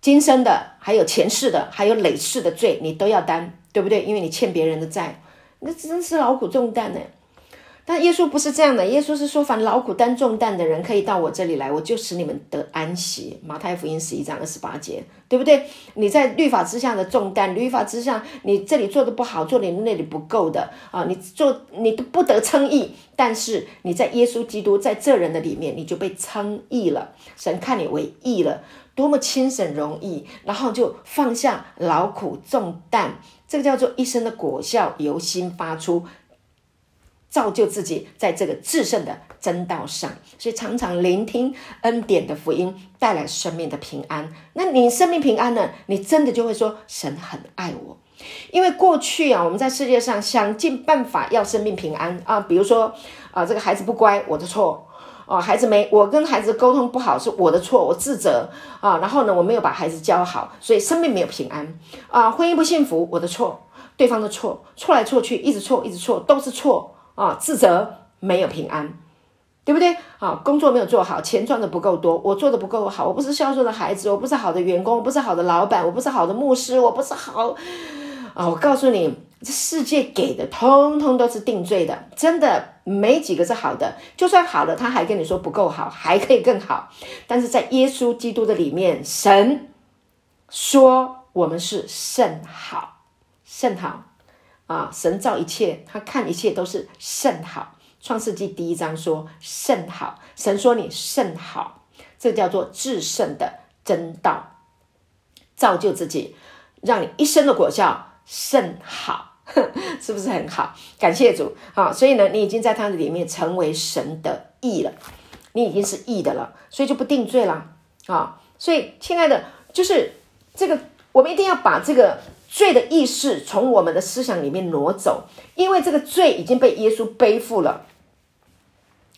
今生的，还有前世的，还有累世的罪，你都要担，对不对？因为你欠别人的债，那真是劳苦重担呢。但耶稣不是这样的，耶稣是说，凡劳苦担重担的人，可以到我这里来，我就使你们得安息。马太福音十一章二十八节，对不对？你在律法之下的重担，律法之下，你这里做的不好，做你那里不够的啊，你做你都不得称义。但是你在耶稣基督在这人的里面，你就被称义了。神看你为义了，多么轻省容易，然后就放下劳苦重担，这个叫做一生的果效由心发出。造就自己在这个至圣的真道上，所以常常聆听恩典的福音，带来生命的平安。那你生命平安呢？你真的就会说神很爱我。因为过去啊，我们在世界上想尽办法要生命平安啊，比如说啊，这个孩子不乖，我的错哦，孩子没我跟孩子沟通不好是我的错，我自责啊，然后呢，我没有把孩子教好，所以生命没有平安啊，婚姻不幸福，我的错，对方的错，错来错去，一直错，一直错，都是错。啊，自责没有平安，对不对？啊，工作没有做好，钱赚的不够多，我做的不够好，我不是孝顺的孩子，我不是好的员工，我不是好的老板，我不是好的牧师，我不是好啊！我告诉你，这世界给的通通都是定罪的，真的没几个是好的。就算好了，他还跟你说不够好，还可以更好。但是在耶稣基督的里面，神说我们是甚好，甚好。啊！神造一切，他看一切都是甚好。创世纪第一章说甚好，神说你甚好，这叫做至圣的真道。造就自己，让你一生的果效甚好，是不是很好？感谢主啊！所以呢，你已经在他的里面成为神的义了，你已经是义的了，所以就不定罪了啊！所以，亲爱的，就是这个，我们一定要把这个罪的意识从我们的思想里面挪走，因为这个罪已经被耶稣背负了。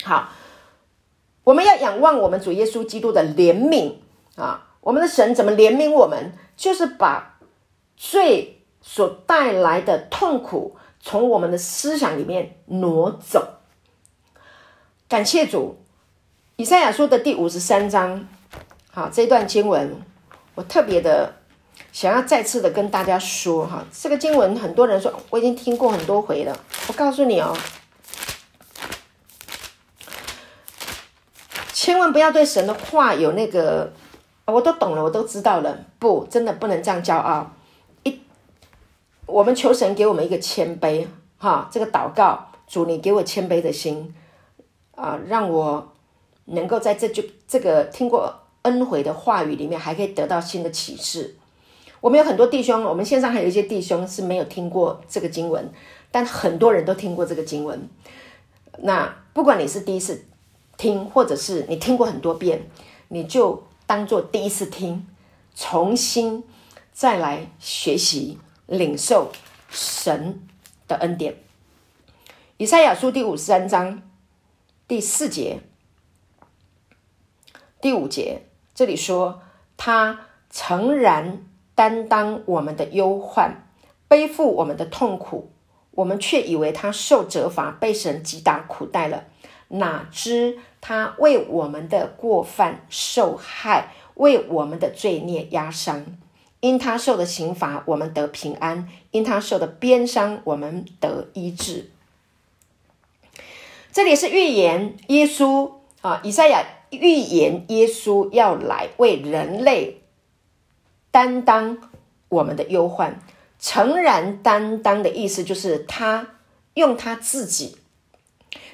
好，我们要仰望我们主耶稣基督的怜悯啊！我们的神怎么怜悯我们？就是把罪所带来的痛苦从我们的思想里面挪走。感谢主，以赛亚书的第五十三章，好，这段经文，我特别的想要再次的跟大家说哈，这个经文很多人说我已经听过很多回了，我告诉你哦，千万不要对神的话有那个。我都懂了，我都知道了。不，真的不能这样骄傲。我们求神给我们一个谦卑，哈，这个祷告，主，你给我谦卑的心，啊，让我能够在这就这个听过恩惠的话语里面，还可以得到新的启示。我们有很多弟兄，我们线上还有一些弟兄是没有听过这个经文，但很多人都听过这个经文。那不管你是第一次听，或者是你听过很多遍，你就。当做第一次听，重新再来学习领受神的恩典。以赛亚书第五十三章第四节、第五节，这里说：“他诚然担当我们的忧患，背负我们的痛苦，我们却以为他受责罚，被神击打苦待了。”哪知他为我们的过犯受害，为我们的罪孽压伤。因他受的刑罚，我们得平安；因他受的鞭伤，我们得医治。这里是预言耶稣啊，以赛亚预言耶稣要来为人类担当我们的忧患。诚然担当的意思就是他用他自己。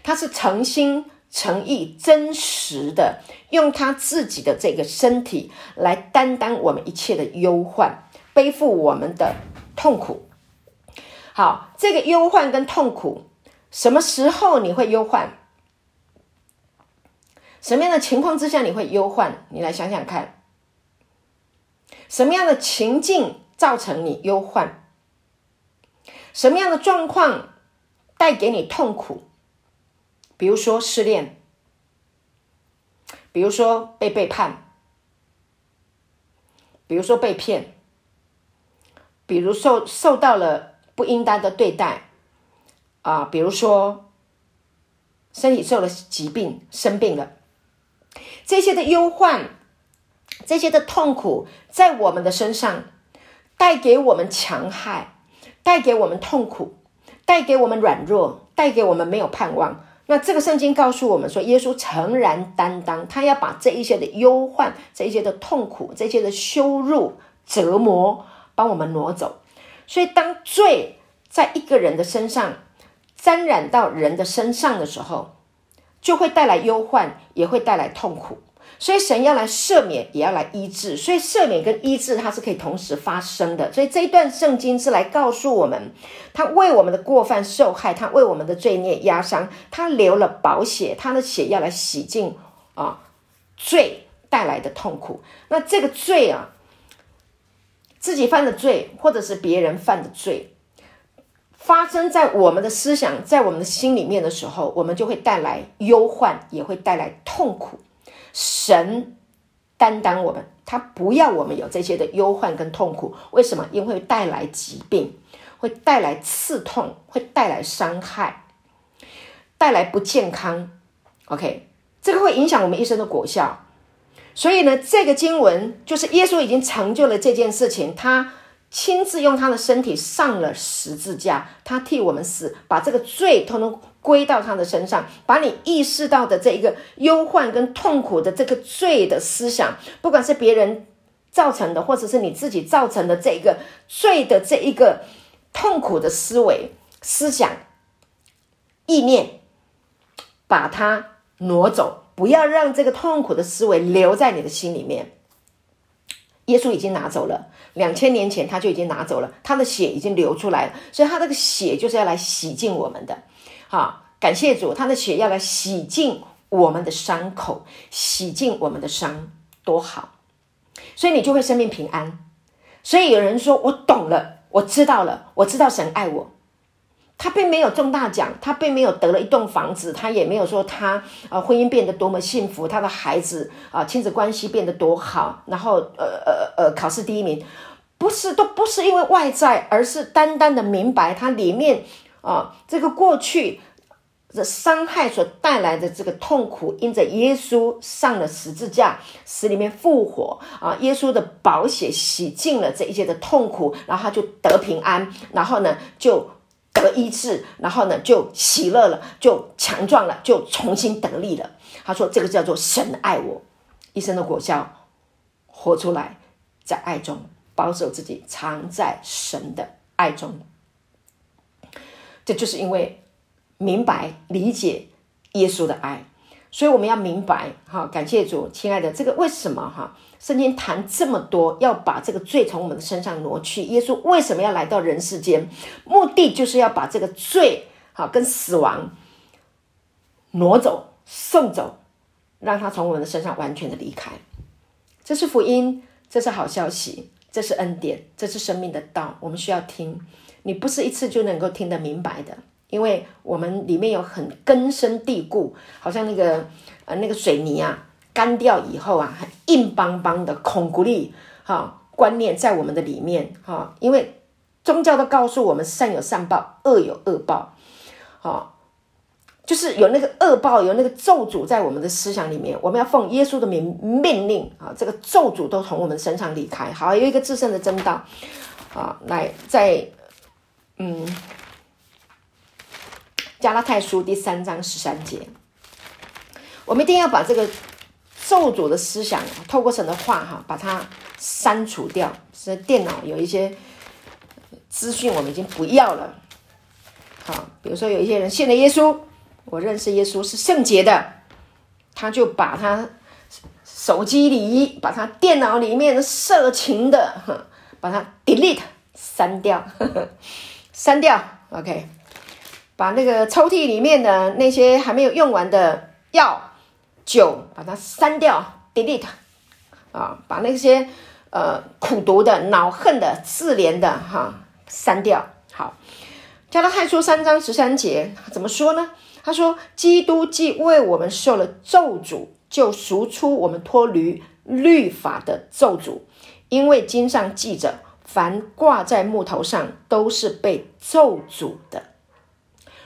他是诚心诚意、真实的，用他自己的这个身体来担当我们一切的忧患，背负我们的痛苦。好，这个忧患跟痛苦，什么时候你会忧患？什么样的情况之下你会忧患？你来想想看，什么样的情境造成你忧患？什么样的状况带给你痛苦？比如说失恋，比如说被背叛，比如说被骗，比如受受到了不应当的对待，啊，比如说身体受了疾病，生病了，这些的忧患，这些的痛苦，在我们的身上带给我们强害，带给我们痛苦，带给我们软弱，带给我们没有盼望。那这个圣经告诉我们说，耶稣诚然担当，他要把这一些的忧患、这一些的痛苦、这些的羞辱、折磨，帮我们挪走。所以，当罪在一个人的身上沾染到人的身上的时候，就会带来忧患，也会带来痛苦。所以神要来赦免，也要来医治。所以赦免跟医治，它是可以同时发生的。所以这一段圣经是来告诉我们，他为我们的过犯受害，他为我们的罪孽压伤，他流了宝血，他的血要来洗净啊罪带来的痛苦。那这个罪啊，自己犯的罪，或者是别人犯的罪，发生在我们的思想，在我们的心里面的时候，我们就会带来忧患，也会带来痛苦。神担当我们，他不要我们有这些的忧患跟痛苦。为什么？因为带来疾病，会带来刺痛，会带来伤害，带来不健康。OK，这个会影响我们一生的果效。所以呢，这个经文就是耶稣已经成就了这件事情，他亲自用他的身体上了十字架，他替我们死，把这个罪通通。归到他的身上，把你意识到的这一个忧患跟痛苦的这个罪的思想，不管是别人造成的，或者是你自己造成的这一个罪的这一个痛苦的思维、思想、意念，把它挪走，不要让这个痛苦的思维留在你的心里面。耶稣已经拿走了，两千年前他就已经拿走了，他的血已经流出来了，所以他这个血就是要来洗净我们的。好，感谢主，他的血要来洗净我们的伤口，洗净我们的伤，多好！所以你就会生命平安。所以有人说，我懂了，我知道了，我知道神爱我。他并没有中大奖，他并没有得了一栋房子，他也没有说他啊婚姻变得多么幸福，他的孩子啊亲子关系变得多好，然后呃呃呃考试第一名，不是都不是因为外在，而是单单的明白他里面啊这个过去的伤害所带来的这个痛苦，因着耶稣上了十字架，死里面复活啊，耶稣的宝血洗净了这一切的痛苦，然后他就得平安，然后呢就。得医治，然后呢，就喜乐了，就强壮了，就重新得力了。他说：“这个叫做神爱我，一生的果效，活出来，在爱中保守自己，藏在神的爱中。”这就是因为明白理解耶稣的爱，所以我们要明白哈，感谢主，亲爱的，这个为什么哈？圣经谈这么多，要把这个罪从我们的身上挪去。耶稣为什么要来到人世间？目的就是要把这个罪，好跟死亡挪走、送走，让他从我们的身上完全的离开。这是福音，这是好消息，这是恩典，这是生命的道。我们需要听，你不是一次就能够听得明白的，因为我们里面有很根深蒂固，好像那个呃那个水泥啊。干掉以后啊，很硬邦邦的孔骨力哈观念在我们的里面哈，因为宗教都告诉我们善有善报，恶有恶报，哈，就是有那个恶报，有那个咒诅在我们的思想里面，我们要奉耶稣的名命令啊，这个咒诅都从我们身上离开。好，有一个至圣的真道啊，来在嗯加拉太书第三章十三节，我们一定要把这个。咒诅的思想，透过神的话哈，把它删除掉。是电脑有一些资讯，我们已经不要了。好，比如说有一些人信了耶稣，我认识耶稣是圣洁的，他就把他手机里、把他电脑里面的色情的，把它 delete 删掉，呵呵删掉。OK，把那个抽屉里面的那些还没有用完的药。酒，把它删掉，delete，啊，把那些呃苦毒的、恼恨的、自怜的哈删掉。好，加拉太书三章十三节怎么说呢？他说：“基督既为我们受了咒诅，就赎出我们脱离律法的咒诅，因为经上记着，凡挂在木头上都是被咒诅的。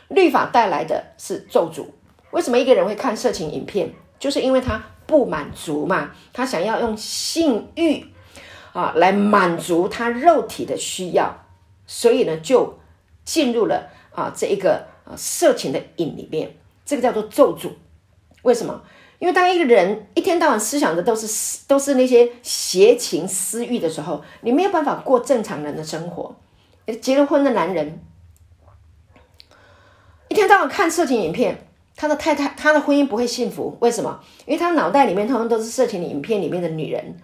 律法带来的是咒诅。为什么一个人会看色情影片？”就是因为他不满足嘛，他想要用性欲啊来满足他肉体的需要，所以呢就进入了啊这一个啊色情的瘾里面，这个叫做咒诅。为什么？因为当一个人一天到晚思想的都是都是那些邪情私欲的时候，你没有办法过正常人的生活。结了婚的男人一天到晚看色情影片。他的太太，他的婚姻不会幸福，为什么？因为他脑袋里面通通都是色情影片里面的女人，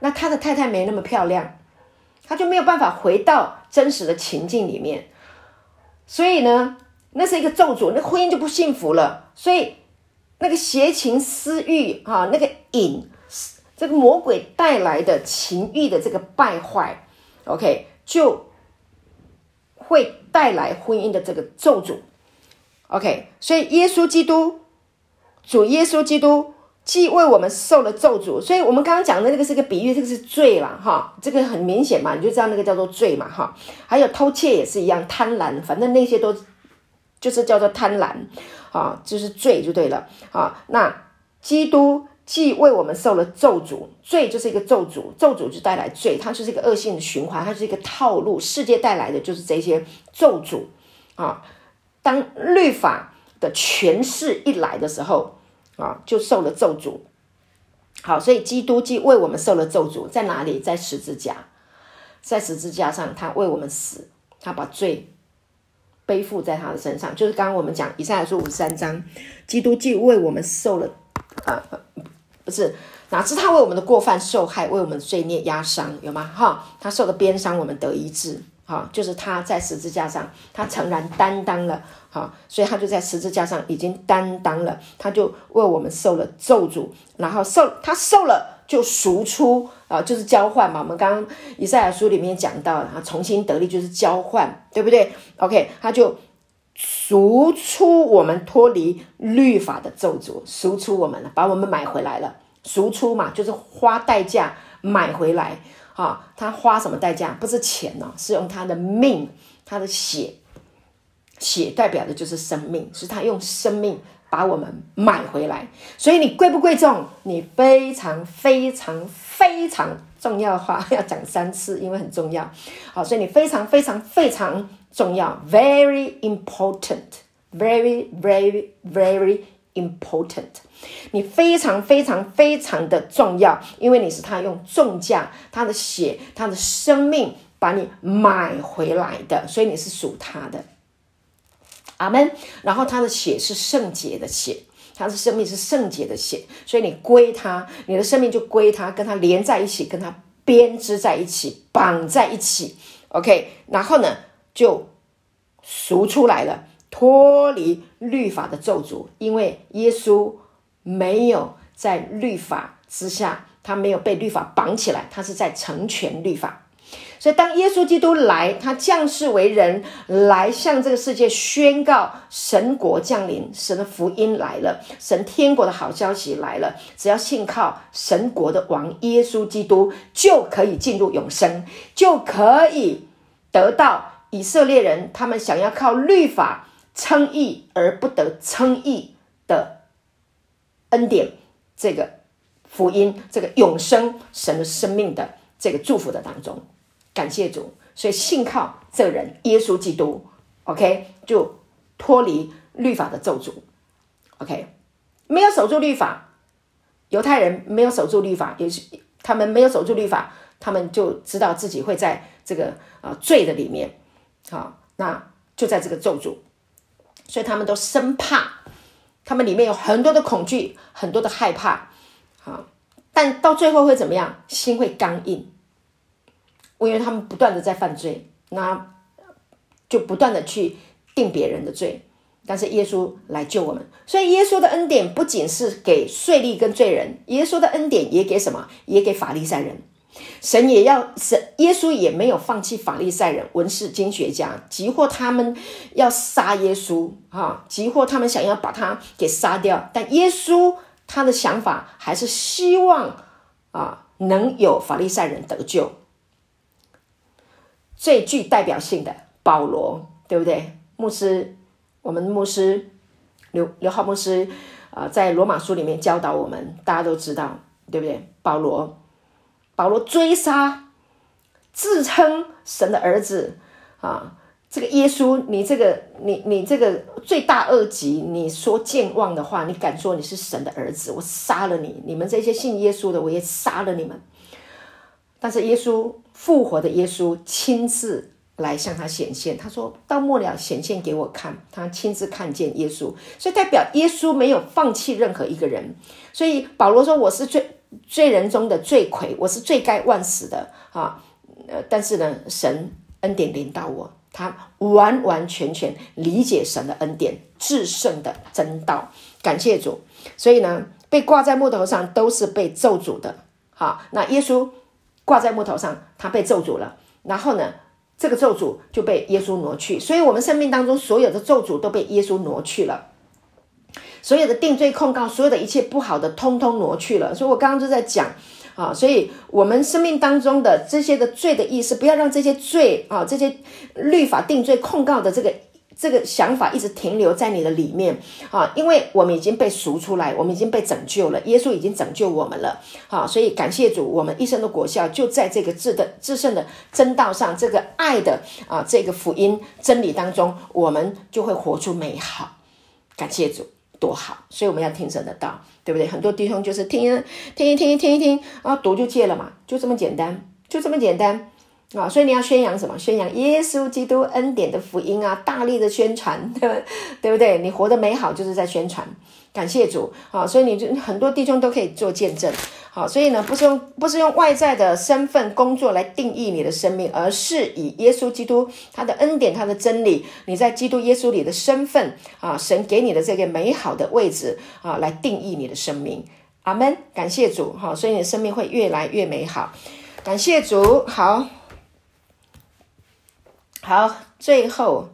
那他的太太没那么漂亮，他就没有办法回到真实的情境里面，所以呢，那是一个咒诅，那婚姻就不幸福了。所以那个邪情私欲啊，那个瘾，这个魔鬼带来的情欲的这个败坏，OK，就会带来婚姻的这个咒诅。OK，所以耶稣基督，主耶稣基督既为我们受了咒诅，所以我们刚刚讲的那个是个比喻，这个是罪了哈，这个很明显嘛，你就知道那个叫做罪嘛哈。还有偷窃也是一样，贪婪，反正那些都就是叫做贪婪啊，就是罪就对了啊。那基督既为我们受了咒诅，罪就是一个咒诅，咒诅就带来罪，它就是一个恶性的循环，它是一个套路，世界带来的就是这些咒诅啊。当律法的权势一来的时候，啊，就受了咒诅。好，所以基督既为我们受了咒诅，在哪里？在十字架，在十字架上，他为我们死，他把罪背负在他的身上。就是刚刚我们讲以赛亚书五十三章，基督既为我们受了，啊，不是哪知他为我们的过犯受害，为我们罪孽压伤，有吗？哈，他受的鞭伤，我们得医治。哈，就是他在十字架上，他诚然担当了，哈，所以他就在十字架上已经担当了，他就为我们受了咒诅，然后受他受了就赎出啊，就是交换嘛。我们刚刚以赛亚书里面讲到，啊，重新得力就是交换，对不对？OK，他就赎出我们脱离律法的咒诅，赎出我们了，把我们买回来了。赎出嘛，就是花代价买回来。啊，他花什么代价？不是钱哦，是用他的命，他的血，血代表的就是生命，是他用生命把我们买回来。所以你贵不贵重？你非常非常非常重要的话要讲三次，因为很重要。好，所以你非常非常非常重要，very important，very very very important。你非常非常非常的重要，因为你是他用重价，他的血，他的生命把你买回来的，所以你是属他的。阿门。然后他的血是圣洁的血，他的生命是圣洁的血，所以你归他，你的生命就归他，跟他连在一起，跟他编织在一起，绑在一起。OK，然后呢，就赎出来了，脱离律法的咒诅，因为耶稣。没有在律法之下，他没有被律法绑起来，他是在成全律法。所以，当耶稣基督来，他降世为人，来向这个世界宣告神国降临，神的福音来了，神天国的好消息来了。只要信靠神国的王耶稣基督，就可以进入永生，就可以得到以色列人他们想要靠律法称义而不得称义的。恩典，这个福音，这个永生神的生命的这个祝福的当中，感谢主。所以信靠这人耶稣基督，OK，就脱离律法的咒诅，OK，没有守住律法，犹太人没有守住律法，也是他们没有守住律法，他们就知道自己会在这个啊罪的里面，好，那就在这个咒诅，所以他们都生怕。他们里面有很多的恐惧，很多的害怕，好，但到最后会怎么样？心会刚硬，因为他们不断的在犯罪，那就不断的去定别人的罪。但是耶稣来救我们，所以耶稣的恩典不仅是给税吏跟罪人，耶稣的恩典也给什么？也给法利赛人。神也要神，耶稣也没有放弃法利赛人、文士、经学家，急迫他们要杀耶稣，哈，急迫他们想要把他给杀掉。但耶稣他的想法还是希望啊，能有法利赛人得救。最具代表性的保罗，对不对？牧师，我们牧师刘刘浩牧师啊，在罗马书里面教导我们，大家都知道，对不对？保罗。保罗追杀，自称神的儿子啊！这个耶稣，你这个你你这个罪大恶极，你说健忘的话，你敢说你是神的儿子？我杀了你！你们这些信耶稣的，我也杀了你们！但是耶稣复活的耶稣亲自来向他显现，他说到末了显现给我看，他亲自看见耶稣，所以代表耶稣没有放弃任何一个人。所以保罗说：“我是罪。”罪人中的罪魁，我是罪该万死的啊！呃，但是呢，神恩典临到我，他完完全全理解神的恩典，至圣的真道，感谢主。所以呢，被挂在木头上都是被咒诅的。好，那耶稣挂在木头上，他被咒诅了，然后呢，这个咒诅就被耶稣挪去。所以，我们生命当中所有的咒诅都被耶稣挪去了。所有的定罪控告，所有的一切不好的，通通挪去了。所以我刚刚就在讲啊，所以我们生命当中的这些的罪的意思，不要让这些罪啊，这些律法定罪控告的这个这个想法一直停留在你的里面啊，因为我们已经被赎出来，我们已经被拯救了，耶稣已经拯救我们了。啊，所以感谢主，我们一生的果效就在这个至的至圣的真道上，这个爱的啊，这个福音真理当中，我们就会活出美好。感谢主。多好，所以我们要听神的道，对不对？很多弟兄就是听听一听一听一听啊，读就戒了嘛，就这么简单，就这么简单啊！所以你要宣扬什么？宣扬耶稣基督恩典的福音啊，大力的宣传，对不对？你活得美好就是在宣传，感谢主啊！所以你就很多弟兄都可以做见证好，所以呢，不是用不是用外在的身份、工作来定义你的生命，而是以耶稣基督他的恩典、他的真理，你在基督耶稣里的身份啊，神给你的这个美好的位置啊，来定义你的生命。阿门，感谢主哈，所以你的生命会越来越美好。感谢主，好，好，最后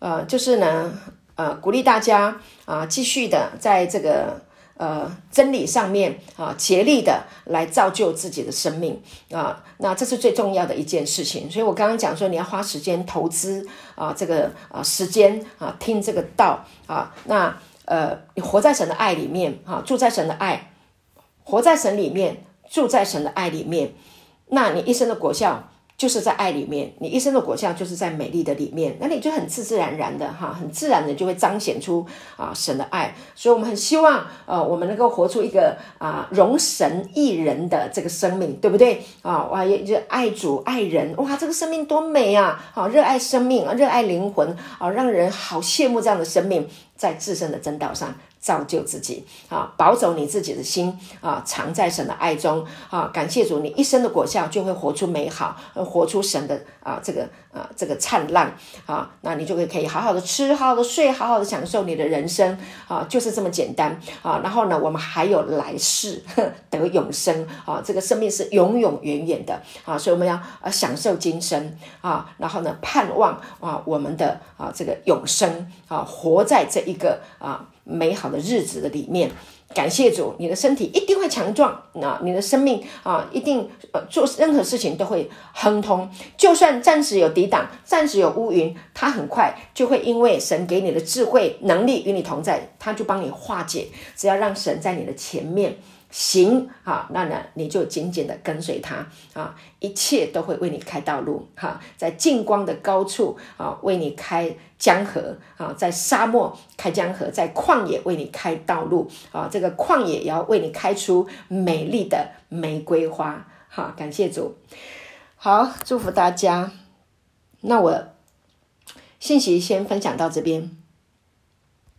呃，就是呢。呃，鼓励大家啊，继续的在这个呃真理上面啊，竭力的来造就自己的生命啊。那这是最重要的一件事情。所以我刚刚讲说，你要花时间投资啊，这个啊时间啊听这个道啊。那呃，你活在神的爱里面啊，住在神的爱，活在神里面，住在神的爱里面，那你一生的果效。就是在爱里面，你一生的果效就是在美丽的里面，那你就很自自然然的哈，很自然的就会彰显出啊神的爱。所以，我们很希望呃，我们能够活出一个啊容神益人的这个生命，对不对啊？哇，也就爱主爱人，哇，这个生命多美啊！好，热爱生命啊，热爱灵魂啊，让人好羡慕这样的生命，在自身的真道上。造就自己啊，保守你自己的心啊，藏在神的爱中啊。感谢主，你一生的果效就会活出美好，活出神的啊这个啊这个灿烂啊。那你就会可以好好的吃，好好的睡，好好的享受你的人生啊，就是这么简单啊。然后呢，我们还有来世 得永生啊，这个生命是永永远远的啊，所以我们要啊享受今生啊，然后呢盼望啊我们的啊这个永生啊，活在这一个啊。美好的日子的里面，感谢主，你的身体一定会强壮，那你的生命啊，一定呃做任何事情都会亨通。就算暂时有抵挡，暂时有乌云，它很快就会因为神给你的智慧能力与你同在，他就帮你化解。只要让神在你的前面。行啊，那呢，你就紧紧的跟随他啊，一切都会为你开道路哈，在净光的高处啊，为你开江河啊，在沙漠开江河，在旷野为你开道路啊，这个旷野也要为你开出美丽的玫瑰花。好，感谢主，好，祝福大家。那我信息先分享到这边。